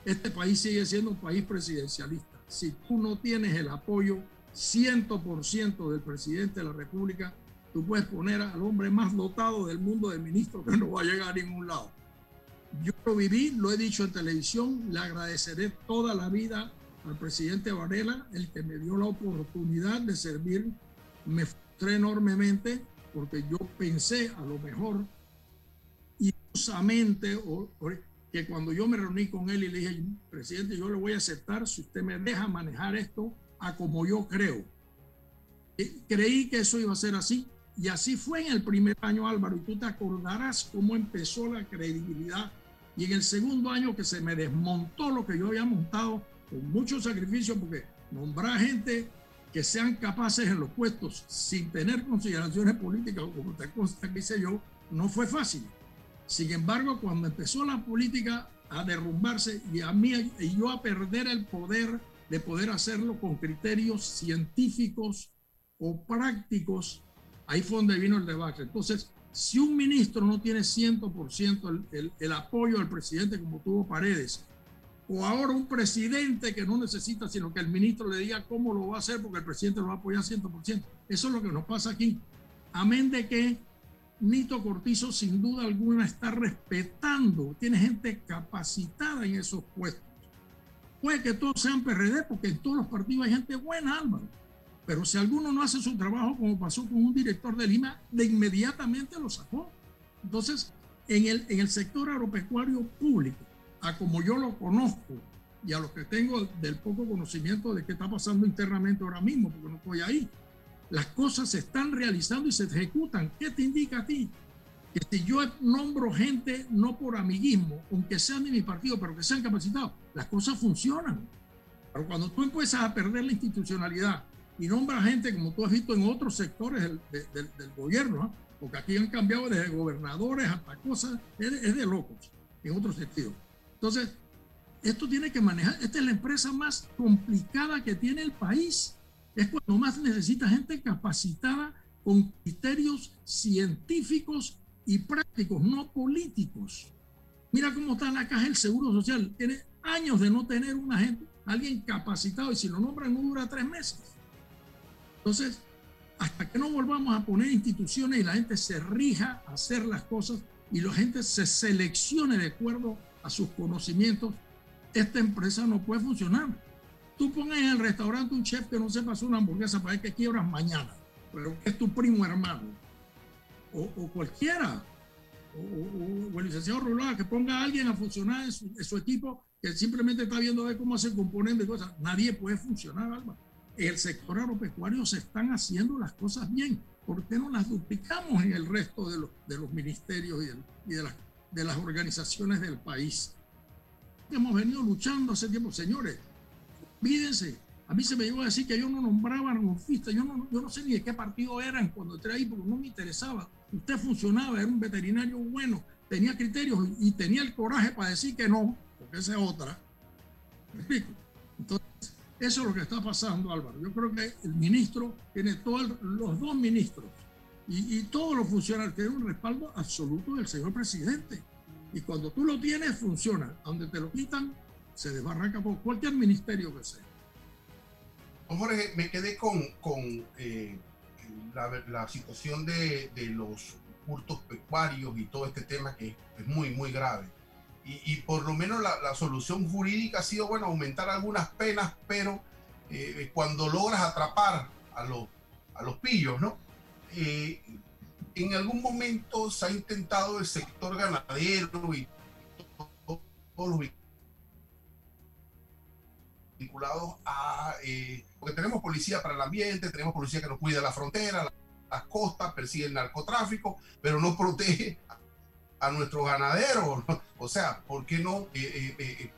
Este país sigue siendo un país presidencialista. Si tú no tienes el apoyo 100% del presidente de la República, tú puedes poner al hombre más dotado del mundo de ministro que no va a llegar a ningún lado. Yo lo viví, lo he dicho en televisión, le agradeceré toda la vida al presidente Varela, el que me dio la oportunidad de servir. Me frustré enormemente, porque yo pensé a lo mejor ilusamente o, que cuando yo me reuní con él y le dije, presidente, yo le voy a aceptar si usted me deja manejar esto a como yo creo. Creí que eso iba a ser así y así fue en el primer año, Álvaro, y tú te acordarás cómo empezó la credibilidad y en el segundo año que se me desmontó lo que yo había montado con mucho sacrificio porque nombrar gente que sean capaces en los puestos sin tener consideraciones políticas, como te consta que hice yo, no fue fácil. Sin embargo, cuando empezó la política a derrumbarse y a mí y yo a perder el poder de poder hacerlo con criterios científicos o prácticos, ahí fue donde vino el debate. Entonces, si un ministro no tiene 100% el, el, el apoyo del presidente como tuvo Paredes, o ahora un presidente que no necesita, sino que el ministro le diga cómo lo va a hacer porque el presidente lo va a apoyar 100%. Eso es lo que nos pasa aquí. Amén de que Nito Cortizo sin duda alguna está respetando, tiene gente capacitada en esos puestos. Puede que todos sean PRD porque en todos los partidos hay gente buena, Álvaro. Pero si alguno no hace su trabajo como pasó con un director de Lima, de inmediatamente lo sacó. Entonces, en el, en el sector agropecuario público, a como yo lo conozco y a lo que tengo del poco conocimiento de qué está pasando internamente ahora mismo, porque no estoy ahí, las cosas se están realizando y se ejecutan. ¿Qué te indica a ti? Que si yo nombro gente no por amiguismo, aunque sean de mi partido, pero que sean capacitados, las cosas funcionan. Pero cuando tú empiezas a perder la institucionalidad y nombras gente, como tú has visto en otros sectores del, del, del gobierno, ¿eh? porque aquí han cambiado desde gobernadores hasta cosas, es de, es de locos, en otro sentido. Entonces, esto tiene que manejar, esta es la empresa más complicada que tiene el país. Es cuando más necesita gente capacitada con criterios científicos y prácticos, no políticos. Mira cómo está la caja del Seguro Social. Tiene años de no tener una gente, alguien capacitado y si lo nombran no dura tres meses. Entonces, hasta que no volvamos a poner instituciones y la gente se rija a hacer las cosas y la gente se seleccione de acuerdo a sus conocimientos, esta empresa no puede funcionar. Tú pones en el restaurante un chef que no sepa hacer una hamburguesa para que quiebras mañana, pero es tu primo hermano, o, o cualquiera, o, o, o, el licenciado Rolada, que ponga a alguien a funcionar en su, equipo que simplemente está viendo ver cómo hace componentes y cosas. Nadie puede funcionar. El sector agropecuario se están haciendo las cosas bien. ¿Por qué no las duplicamos en el resto de los, de los ministerios y, el, y de las de las organizaciones del país. Hemos venido luchando hace tiempo, señores. Mídense, a mí se me llegó a decir que yo no nombraba golfistas, yo no, yo no sé ni de qué partido eran cuando entré ahí porque no me interesaba. Usted funcionaba, era un veterinario bueno, tenía criterios y tenía el coraje para decir que no, porque esa es otra. ¿Me explico? Entonces, eso es lo que está pasando, Álvaro. Yo creo que el ministro tiene todos los dos ministros y, y todos los funcionarios tienen un respaldo absoluto del señor presidente. Y cuando tú lo tienes, funciona. Donde te lo quitan, se desbarranca por cualquier ministerio que sea. Jorge, me quedé con, con eh, la, la, situación de, de, los hurtos pecuarios y todo este tema que es muy, muy grave. Y, y por lo menos la, la, solución jurídica ha sido, bueno, aumentar algunas penas, pero eh, cuando logras atrapar a los, a los pillos, ¿no? Eh, en algún momento se ha intentado el sector ganadero y todos los vinculados a... Eh, porque tenemos policía para el ambiente, tenemos policía que nos cuida la frontera, la, las costas, persigue el narcotráfico, pero no protege a, nuestros ganaderos. O sea, ¿por qué no eh,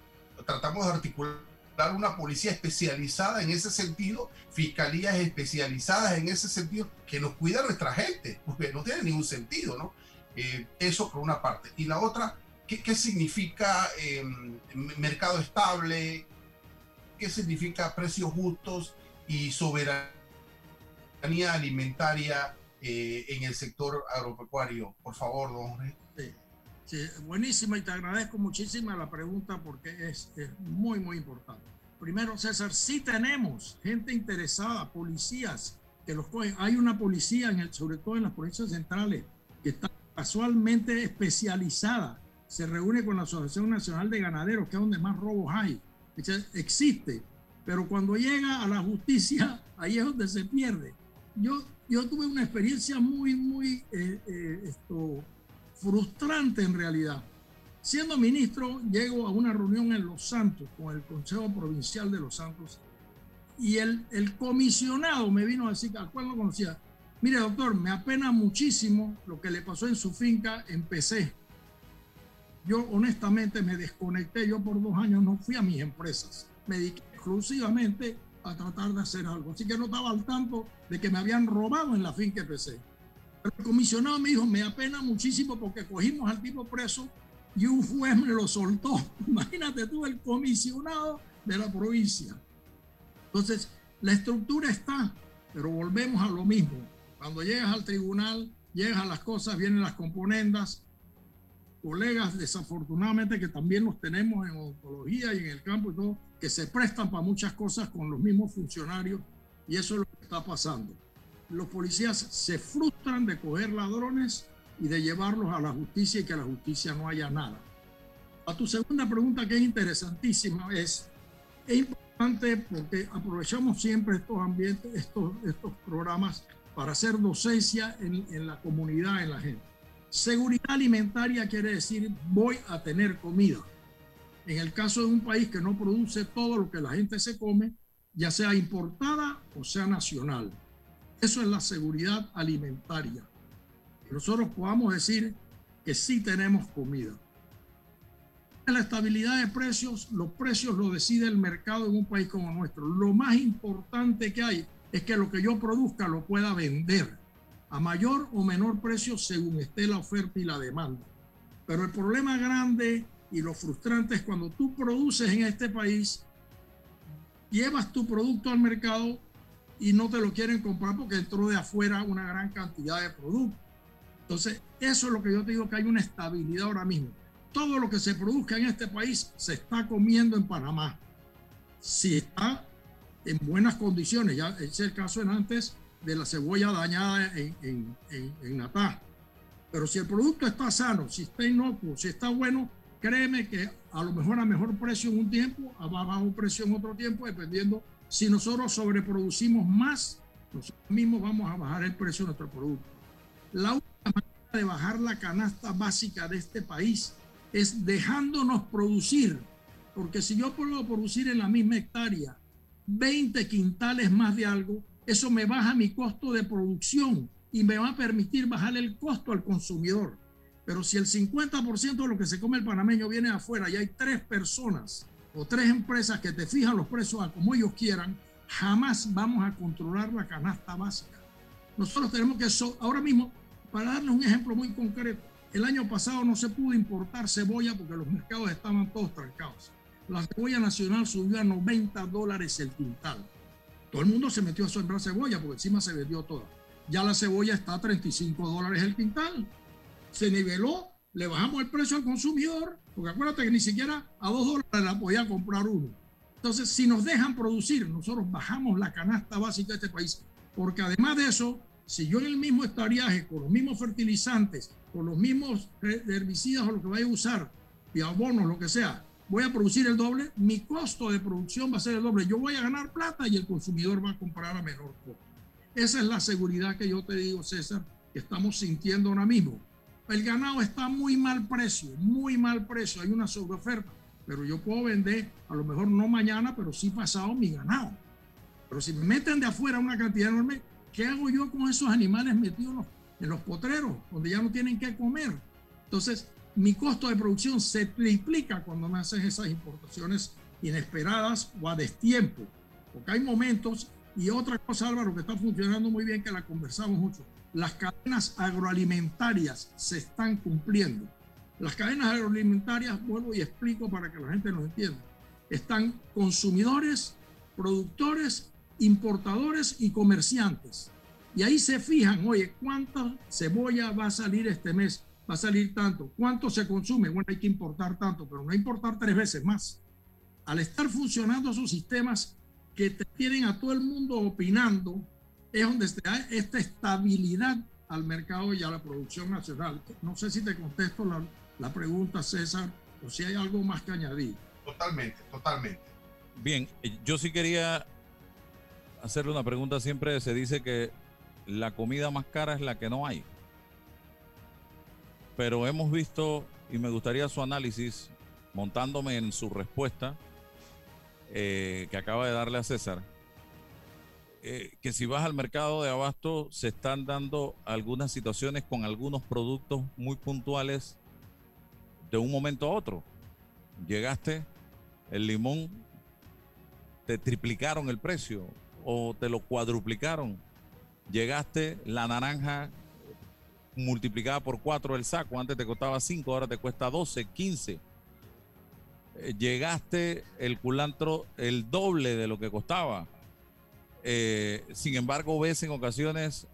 tratamos de articular una policía especializada en ese sentido, fiscalías especializadas en ese sentido, que nos cuida a nuestra gente, porque no tiene ningún sentido, ¿no? Eh, eso por una parte. Y la otra, ¿qué, significa eh, mercado estable? ¿Qué significa precios justos y soberanía alimentaria eh, en el sector agropecuario? Por favor, don Jorge. Sí, buenísima y te agradezco muchísimo la pregunta porque es, es, muy, muy importante. Primero, César, sí tenemos gente interesada, policías que los cogen. Hay una policía, en el, sobre todo en las provincias centrales, que está casualmente especializada. Se reúne con la Asociación Nacional de Ganaderos, que es donde más robos hay. Existe, pero cuando llega a la justicia, ahí es donde se pierde. Yo, yo tuve una experiencia muy, muy eh, eh, frustrante en realidad. Siendo ministro, llego a una reunión en Los Santos con el Consejo Provincial de Los Santos y el, el comisionado me vino a decir, al cual no conocía, mire doctor, me apena muchísimo lo que le pasó en su finca en. Yo honestamente me desconecté, yo por dos años no fui a mis empresas, me dediqué exclusivamente a tratar de hacer algo. Así que no estaba al tanto de que me habían robado en la finca PC. El comisionado me dijo, me apena muchísimo porque cogimos al tipo preso y un juez me lo soltó. Imagínate tú, el comisionado de la provincia. Entonces, la estructura está, pero volvemos a lo mismo. Cuando llegas al tribunal, llegan las cosas, vienen las componendas, colegas desafortunadamente que también los tenemos en oncología y en el campo y todo, que se prestan para muchas cosas con los mismos funcionarios y eso es lo que está pasando. Los policías se frustran de coger ladrones y de llevarlos a la justicia y que la justicia no haya nada. A tu segunda pregunta que es interesantísima es, importante porque aprovechamos siempre estos ambientes, estos, estos programas para hacer docencia en, en la comunidad, en la gente Seguridad alimentaria quiere decir voy a tener comida. En el caso de un país que no produce todo lo que la gente se come, ya sea importada o sea nacional. Eso es la seguridad alimentaria. Que nosotros podamos decir que sí tenemos comida. La estabilidad de precios, los precios lo decide el mercado en un país como nuestro. Lo más importante que hay es que lo que yo produzca lo pueda vender a mayor o menor precio según esté la oferta y la demanda. Pero el problema grande y lo frustrante es cuando tú produces en este país, llevas tu producto al mercado y no te lo quieren comprar porque entró de afuera una gran cantidad de productos. Entonces, eso es lo que yo te digo que hay una estabilidad ahora mismo. Todo lo que se produzca en este país se está comiendo en Panamá. Si está en buenas condiciones, ya es el caso en antes, de la cebolla dañada en, en, en, Natá. Pero si el producto está sano, si está inocuo, si está bueno, créeme que a lo mejor a mejor precio en un tiempo, a bajo precio en otro tiempo, dependiendo si nosotros sobreproducimos más, nosotros mismos vamos a bajar el precio de nuestro producto. La única manera de bajar la canasta básica de este país es dejándonos producir, porque si yo puedo producir en la misma hectárea 20 quintales más de algo, eso me baja mi costo de producción y me va a permitir bajar el costo al consumidor. Pero si el 50% de lo que se come el panameño viene afuera y hay tres personas o tres empresas que te fijan los precios a como ellos quieran, jamás vamos a controlar la canasta básica. Nosotros tenemos que, ahora mismo, para darles un ejemplo muy concreto, el año pasado no se pudo importar cebolla porque los mercados estaban todos trancados. La cebolla nacional subió a 90 dólares el quintal. Todo el mundo se metió a sembrar cebolla porque encima se vendió toda. Ya la cebolla está a 35 dólares el quintal. Se niveló, le bajamos el precio al consumidor, porque acuérdate que ni siquiera a 2 dólares la podía comprar uno. Entonces, si nos dejan producir, nosotros bajamos la canasta básica de este país. Porque además de eso, si yo en el mismo estariaje, con los mismos fertilizantes, con los mismos herbicidas o lo que vaya a usar, y abonos, lo que sea, voy a producir el doble, mi costo de producción va a ser el doble. Yo voy a ganar plata y el consumidor va a comprar a menor costo. Esa es la seguridad que yo te digo, César, que estamos sintiendo ahora mismo. El ganado está muy mal precio, muy mal precio, hay una sobreoferta, pero yo puedo vender, a lo mejor no mañana, pero sí pasado mi ganado. Pero si me meten de afuera una cantidad enorme, ¿qué hago yo con esos animales metidos en los potreros, donde ya no tienen que comer? Entonces, mi costo de producción se triplica cuando me haces esas importaciones inesperadas o a destiempo. Porque hay momentos, y otra cosa, Álvaro, que está funcionando muy bien, que la conversamos mucho, las cadenas agroalimentarias se están cumpliendo. Las cadenas agroalimentarias, vuelvo y explico para que la gente nos entienda, están consumidores, productores, importadores y comerciantes. Y ahí se fijan, oye, ¿cuánta cebolla va a salir este mes? va a salir tanto. ¿Cuánto se consume? Bueno, hay que importar tanto, pero no importar tres veces más. Al estar funcionando esos sistemas que te tienen a todo el mundo opinando, es donde está esta estabilidad al mercado y a la producción nacional. No sé si te contesto la, la pregunta, César, o si hay algo más que añadir. Totalmente, totalmente. Bien, yo sí quería hacerle una pregunta. Siempre se dice que la comida más cara es la que no hay pero hemos visto, y me gustaría su análisis, montándome en su respuesta eh, que acaba de darle a César, eh, que si vas al mercado de abasto se están dando algunas situaciones con algunos productos muy puntuales de un momento a otro. Llegaste, el limón, te triplicaron el precio o te lo cuadruplicaron. Llegaste, la naranja multiplicada por 4 el saco. Antes te costaba 5, ahora te cuesta 12, 15. Eh, llegaste el culantro el doble de lo que costaba. Eh, sin embargo, ves en ocasiones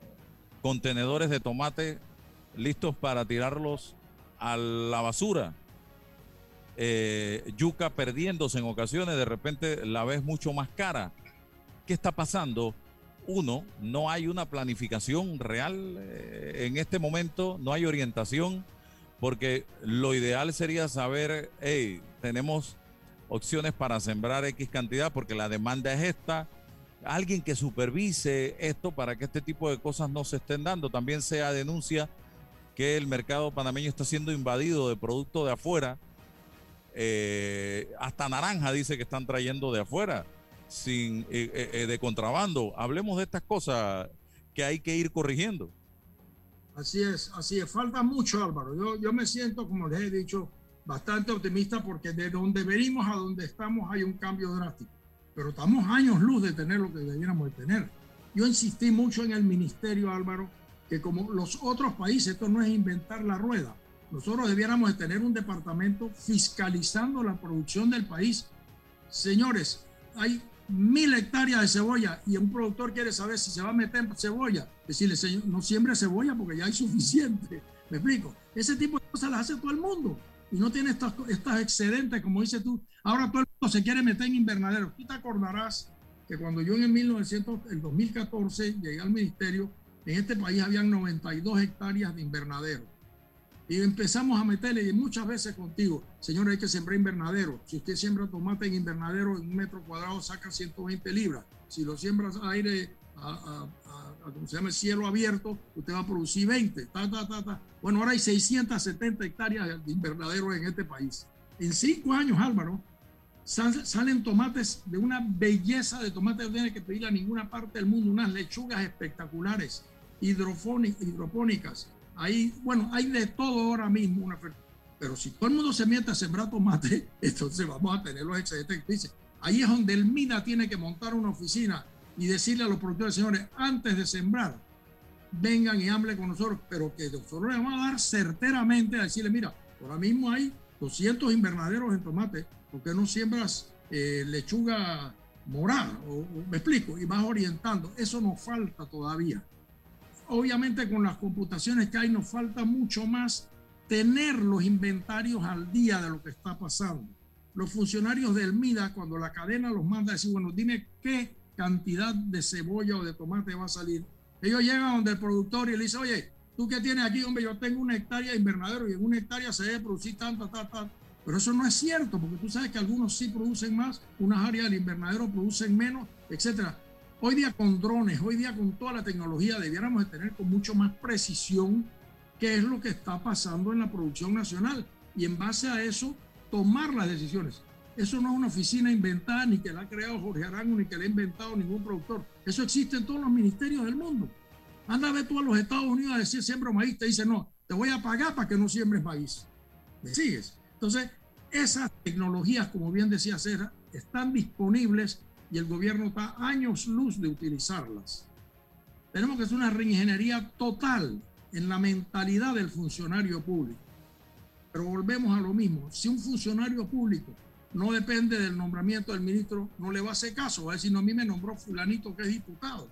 contenedores de tomate listos para tirarlos a la basura. Eh, yuca perdiéndose en ocasiones, de repente la ves mucho más cara. ¿Qué está pasando? Uno, no hay una planificación real eh, en este momento, no hay orientación, porque lo ideal sería saber, hey, tenemos opciones para sembrar X cantidad porque la demanda es esta. Alguien que supervise esto para que este tipo de cosas no se estén dando. También sea denuncia que el mercado panameño está siendo invadido de productos de afuera. Eh, hasta naranja dice que están trayendo de afuera sin eh, eh, de contrabando. Hablemos de estas cosas que hay que ir corrigiendo. Así es, así es. Falta mucho, Álvaro. Yo, yo me siento, como les he dicho, bastante optimista porque de donde venimos a donde estamos hay un cambio drástico. Pero estamos años luz de tener lo que debiéramos de tener. Yo insistí mucho en el ministerio, Álvaro, que como los otros países, esto no es inventar la rueda. Nosotros debiéramos de tener un departamento fiscalizando la producción del país. Señores, hay mil hectáreas de cebolla y un productor quiere saber si se va a meter cebolla. Decirle, señor, no siembre cebolla porque ya hay suficiente. ¿Me explico? Ese tipo de cosas las hace todo el mundo y no tiene estas, estas excedentes, como dices tú. Ahora todo el mundo se quiere meter en invernadero. Tú te acordarás que cuando yo en el, 1900, el 2014 llegué al ministerio, en este país habían 92 hectáreas de invernadero. Y empezamos a meterle, y muchas veces contigo, señor, hay que sembrar invernadero. Si usted siembra tomate en invernadero, en un metro cuadrado saca 120 libras. Si lo siembras aire a, como se llama, cielo abierto, usted va a producir 20. Ta, ta, ta, bueno, ahora hay 670 hectáreas de invernadero en este país. En cinco años, Álvaro, salen tomates de una belleza de tomates no tiene que pedir a ninguna parte del mundo, unas lechugas espectaculares, hidropónicas. Ahí, bueno, hay de todo ahora mismo. Una, pero si todo el mundo se miente a sembrar tomate, entonces vamos a tener los excedentes. Ahí es donde el MINA tiene que montar una oficina y decirle a los productores, señores, antes de sembrar, vengan y hablen con nosotros, pero que nosotros les vamos a dar certeramente a decirle, mira, ahora mismo hay 200 invernaderos en tomate, ¿por qué no siembras eh, lechuga morada? O, me explico, y vas orientando. Eso nos falta todavía. Obviamente con las computaciones que hay nos falta mucho más tener los inventarios al día de lo que está pasando. Los funcionarios del MIDA, cuando la cadena los manda a decir, bueno, dime qué cantidad de cebolla o de tomate va a salir. Ellos llegan donde el productor y le dice, oye, tú qué tienes aquí, hombre, yo tengo una hectárea de invernadero y en una hectárea se debe producir tanto, tal, tal. Pero eso no es cierto, porque tú sabes que algunos sí producen más, unas áreas del invernadero producen menos, etcétera. Hoy día con drones, hoy día con toda la tecnología, debiéramos de tener con mucho más precisión qué es lo que está pasando en la producción nacional y en base a eso tomar las decisiones. Eso no es una oficina inventada, ni que la ha creado Jorge Arango, ni que la ha inventado ningún productor. Eso existe en todos los ministerios del mundo. Anda a ver tú a los Estados Unidos a decir siembra maíz, te dice no, te voy a pagar para que no siembres maíz. ¿Me sigues? Entonces, esas tecnologías, como bien decía Cera, están disponibles y el gobierno está años luz de utilizarlas. Tenemos que hacer una reingeniería total en la mentalidad del funcionario público. Pero volvemos a lo mismo. Si un funcionario público no depende del nombramiento del ministro, no le va a hacer caso, va a decir, no, a mí me nombró fulanito que es diputado.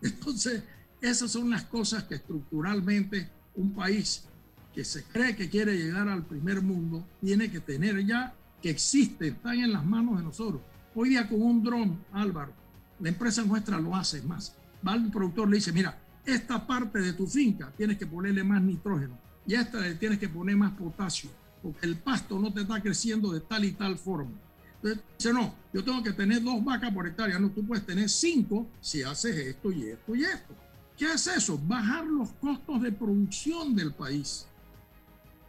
Entonces, esas son las cosas que estructuralmente un país que se cree que quiere llegar al primer mundo tiene que tener ya, que existe, están en las manos de nosotros. Hoy día con un dron, Álvaro, la empresa nuestra lo hace más. Va el productor, le dice, mira, esta parte de tu finca tienes que ponerle más nitrógeno y esta le tienes que poner más potasio porque el pasto no te está creciendo de tal y tal forma. Entonces dice, no, yo tengo que tener dos vacas por hectárea, no, tú puedes tener cinco si haces esto y esto y esto. ¿Qué es eso? Bajar los costos de producción del país.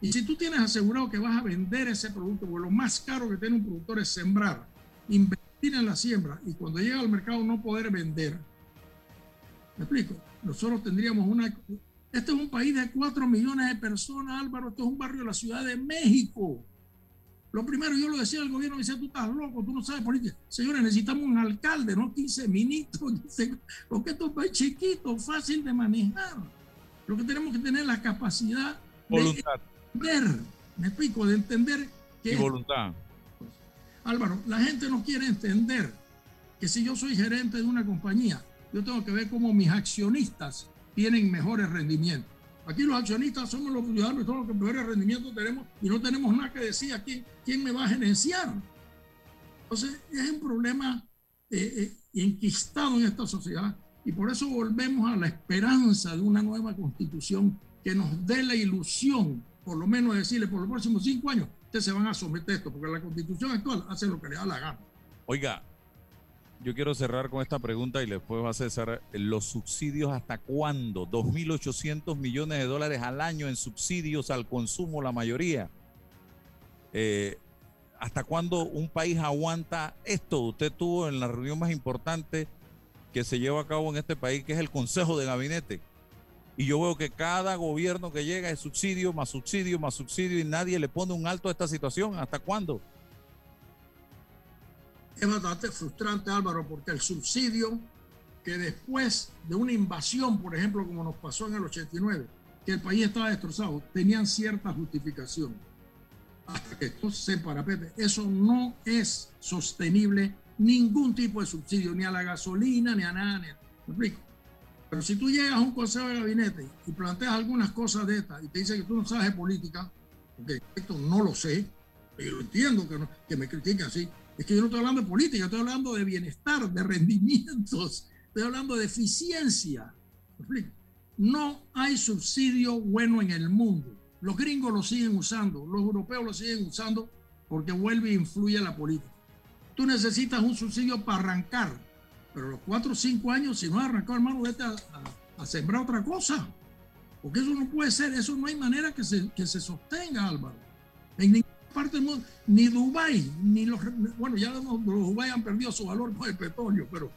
Y si tú tienes asegurado que vas a vender ese producto, porque lo más caro que tiene un productor es sembrar, invertir en la siembra y cuando llega al mercado no poder vender. ¿Me explico? Nosotros tendríamos una, este es un país de 4 millones de personas, Álvaro. Esto es un barrio de la Ciudad de México. Lo primero, yo lo decía al gobierno, me decía, tú estás loco, tú no sabes política. Señores, necesitamos un alcalde, no 15 ministros. Porque esto es un país chiquito, fácil de manejar. Lo que tenemos que tener es la capacidad voluntad. de entender, me explico, de entender que... Y voluntad. Álvaro, la gente no quiere entender que si yo soy gerente de una compañía, yo tengo que ver cómo mis accionistas tienen mejores rendimientos. Aquí los accionistas somos los ciudadanos somos los que mejores rendimientos tenemos y no tenemos nada que decir a quién me va a gerenciar. Entonces, es un problema eh, eh, enquistado en esta sociedad y por eso volvemos a la esperanza de una nueva constitución que nos dé la ilusión, por lo menos decirle, por los próximos cinco años, ustedes se van a someter a esto, porque la constitución actual hace lo que le da la gana. Oiga, yo quiero cerrar con esta pregunta y después va a cesar los subsidios hasta cuándo? 2.800 millones de dólares al año en subsidios al consumo, la mayoría. Eh, ¿Hasta cuándo un país aguanta esto? Usted tuvo en la reunión más importante que se lleva a cabo en este país, que es el Consejo de Gabinete. Y yo veo que cada gobierno que llega es subsidio, más subsidio, más subsidio, y nadie le pone un alto a esta situación. ¿Hasta cuándo? Es bastante frustrante, Álvaro, porque el subsidio que después de una invasión, por ejemplo, como nos pasó en el 89, que el país estaba destrozado, tenían cierta justificación. Hasta que esto se parapete. Eso no es sostenible ningún tipo de subsidio, ni a la gasolina, ni a nada. Ni ¿Me explico? Pero si tú llegas a un consejo de gabinete y planteas algunas cosas de estas y te dice que tú no sabes de política, porque esto no lo sé, pero entiendo que, que me critiquen así, es que yo no estoy hablando de política, estoy hablando de bienestar, de rendimientos, estoy hablando de eficiencia. No hay subsidio bueno en el mundo. Los gringos lo siguen usando, los europeos lo siguen usando porque vuelve e influye la política. Tú necesitas un subsidio para arrancar, pero los cuatro o cinco años, si no has arrancado, hermano, vete a, a, sembrar otra cosa. Porque eso no puede ser, eso no hay manera que se, que se sostenga, Álvaro. Parte del mundo, ni Dubái, ni los, bueno, ya los, los Dubái han perdido su valor con el petróleo, pero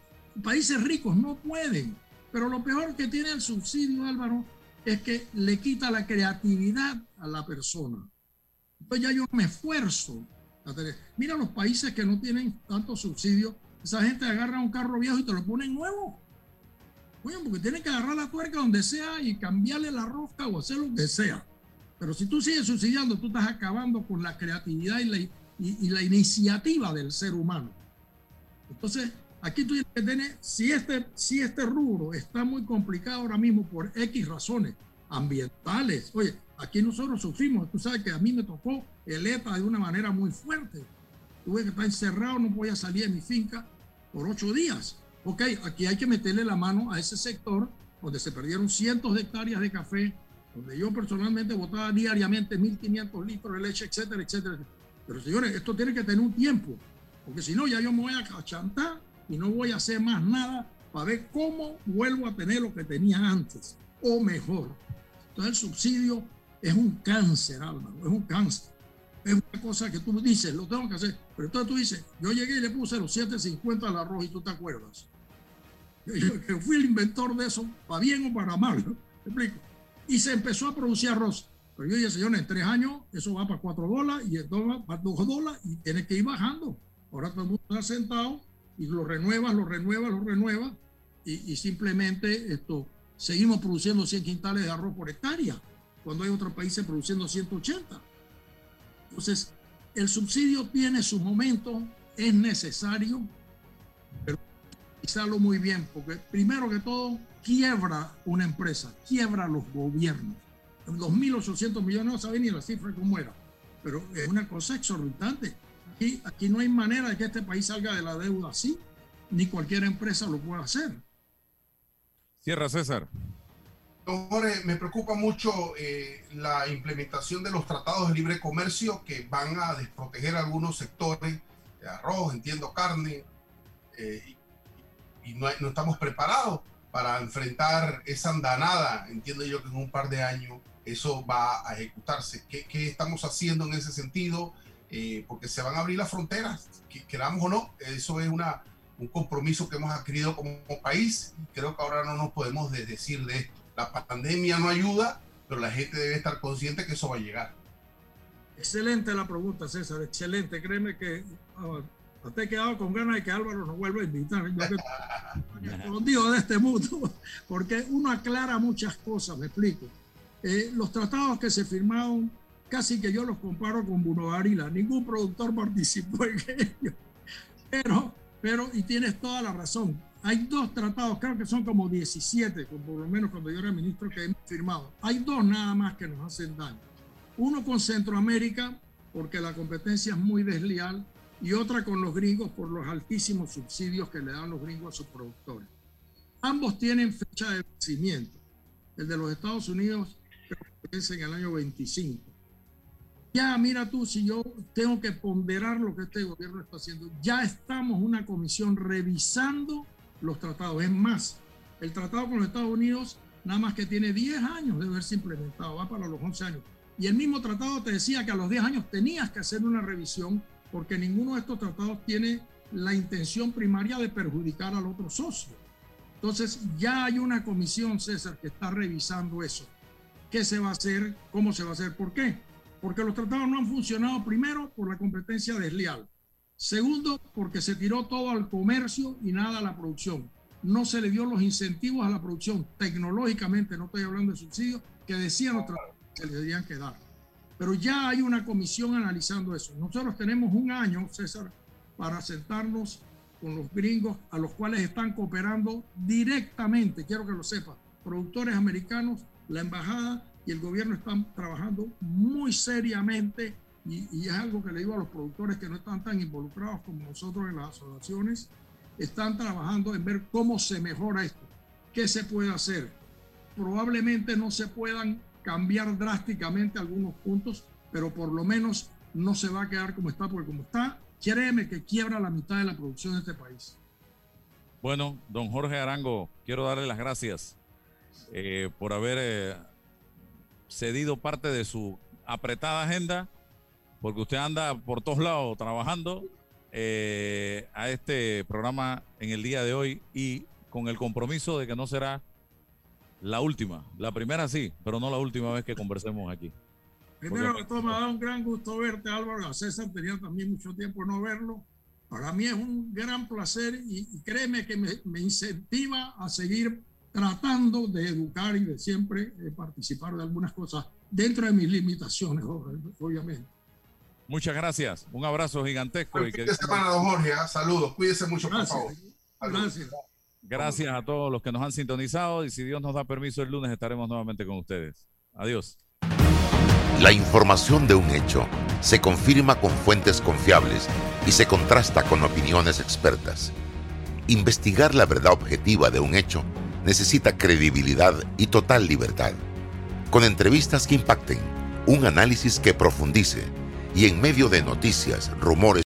países ricos no pueden. Pero lo peor que tiene el subsidio, Álvaro, es que le quita la creatividad a la persona. Entonces ya yo me esfuerzo. Mira los países que no tienen tanto subsidio, esa gente agarra un carro viejo y te lo pone nuevo. Oye, porque tiene que agarrar la tuerca donde sea y cambiarle la rosca o hacer lo que sea. Pero si tú sigues subsidiando, tú estás acabando con la creatividad y la, y, la iniciativa del ser humano. Entonces, aquí tú tienes que tener, si este, si este rubro está muy complicado ahora mismo por X razones ambientales, oye, aquí nosotros sufrimos, tú sabes que a mí me tocó el ETA de una manera muy fuerte. Tuve que estar encerrado, no podía salir de mi finca por ocho días. Ok, aquí hay que meterle la mano a ese sector donde se perdieron cientos de hectáreas de café, donde yo personalmente votaba diariamente 1.500 litros de leche, etcétera, etcétera. Pero señores, esto tiene que tener un tiempo, porque si no, ya yo me voy a chantar y no voy a hacer más nada para ver cómo vuelvo a tener lo que tenía antes, o mejor. Entonces el subsidio es un cáncer, Álvaro, es un cáncer. Es una cosa que tú dices, lo tengo que hacer. Pero entonces tú dices, yo llegué y le puse los 7.50 al arroz y tú te acuerdas. Yo, fui el inventor de eso, para bien o para mal. ¿Me explico? Y se empezó a producir arroz. Pero yo dije, señores, en tres años eso va para cuatro dólares y esto va para dos dólares y tiene que ir bajando. Ahora todo el mundo está sentado y lo renueva, lo renueva, lo renueva y, simplemente esto, seguimos produciendo 100 quintales de arroz por hectárea cuando hay otros países produciendo 180. Entonces, el subsidio tiene su momento, es necesario, pero utilizarlo muy bien, porque primero que todo quiebra una empresa, quiebra los gobiernos. Los 1.800 millones no saben ni la cifra cómo era, pero es una cosa exorbitante. Aquí, aquí no hay manera de que este país salga de la deuda así, ni cualquier empresa lo pueda hacer. Cierra, César. Jorge, me preocupa mucho eh, la implementación de los tratados de libre comercio que van a desproteger algunos sectores de arroz, entiendo carne, eh, y, no, no, estamos preparados para enfrentar esa andanada. Entiendo yo que en un par de años eso va a ejecutarse. ¿Qué, estamos haciendo en ese sentido? Eh, porque se van a abrir las fronteras, que, queramos o no. Eso es una, un compromiso que hemos adquirido como, país y creo que ahora no nos podemos decir de esto. La pandemia no ayuda, pero la gente debe estar consciente que eso va a llegar. Excelente la pregunta, César. Excelente. Créeme que ah, Usted quedado con ganas de que Álvaro nos vuelva a invitar. Yo de este mundo, porque uno aclara muchas cosas, me explico. Eh, los tratados que se firmaron, casi que yo los comparo con Bruno Arila. Ningún productor participó en ellos. Pero pero, y tienes toda la razón, hay dos tratados, creo que son como 17, por lo menos cuando yo era ministro que hemos firmado. Hay dos nada más que nos hacen daño. Uno con Centroamérica, porque la competencia es muy desleal, y otra con los gringos por los altísimos subsidios que le dan los gringos a sus productores. Ambos tienen fecha de vencimiento. El de los Estados Unidos vence en el año 25. Ya mira tú, si yo tengo que ponderar lo que este gobierno está haciendo, ya estamos una comisión revisando los tratados. Es más, el tratado con los Estados Unidos nada más que tiene 10 años de haberse implementado, va para los 11 años. Y el mismo tratado te decía que a los 10 años tenías que hacer una revisión porque ninguno de estos tratados tiene la intención primaria de perjudicar al otro socio. Entonces ya hay una comisión, César, que está revisando eso. ¿Qué se va a hacer? ¿Cómo se va a hacer? ¿Por qué? Porque los tratados no han funcionado primero por la competencia desleal. Segundo, porque se tiró todo al comercio y nada a la producción. No se le dio los incentivos a la producción tecnológicamente, no estoy hablando de subsidios, que decían los tratados que le debían que dar. Pero ya hay una comisión analizando eso. Nosotros tenemos un año, César, para sentarnos con los gringos a los cuales están cooperando directamente, quiero que lo sepa, productores americanos, la embajada y el gobierno están trabajando muy seriamente y, es algo que le digo a los productores que no están tan involucrados como nosotros en las asociaciones, están trabajando en ver cómo se mejora esto, qué se puede hacer. Probablemente no se puedan cambiar drásticamente algunos puntos, pero por lo menos no se va a quedar como está, porque como está, créeme que quiebra la mitad de la producción de este país. Bueno, don Jorge Arango, quiero darle las gracias eh, por haber eh, cedido parte de su apretada agenda, porque usted anda por todos lados trabajando eh, a este programa en el día de hoy y con el compromiso de que no será la última. La primera sí, pero no la última vez que conversemos aquí. Primero de todo, me da un gran gusto verte, Álvaro. A César tenía también mucho tiempo no verlo. Para mí es un gran placer y, créeme que me, incentiva a seguir tratando de educar y de siempre eh, participar de algunas cosas dentro de mis limitaciones, obviamente. Muchas gracias. Un abrazo gigantesco. y que... semana, don Jorge. ¿ah? Saludos. Cuídese mucho, por favor. Gracias. Gracias a todos los que nos han sintonizado y si Dios nos da permiso el lunes estaremos nuevamente con ustedes. Adiós. La información de un hecho se confirma con fuentes confiables y se contrasta con opiniones expertas. Investigar la verdad objetiva de un hecho necesita credibilidad y total libertad. Con entrevistas que impacten, un análisis que profundice y en medio de noticias, rumores,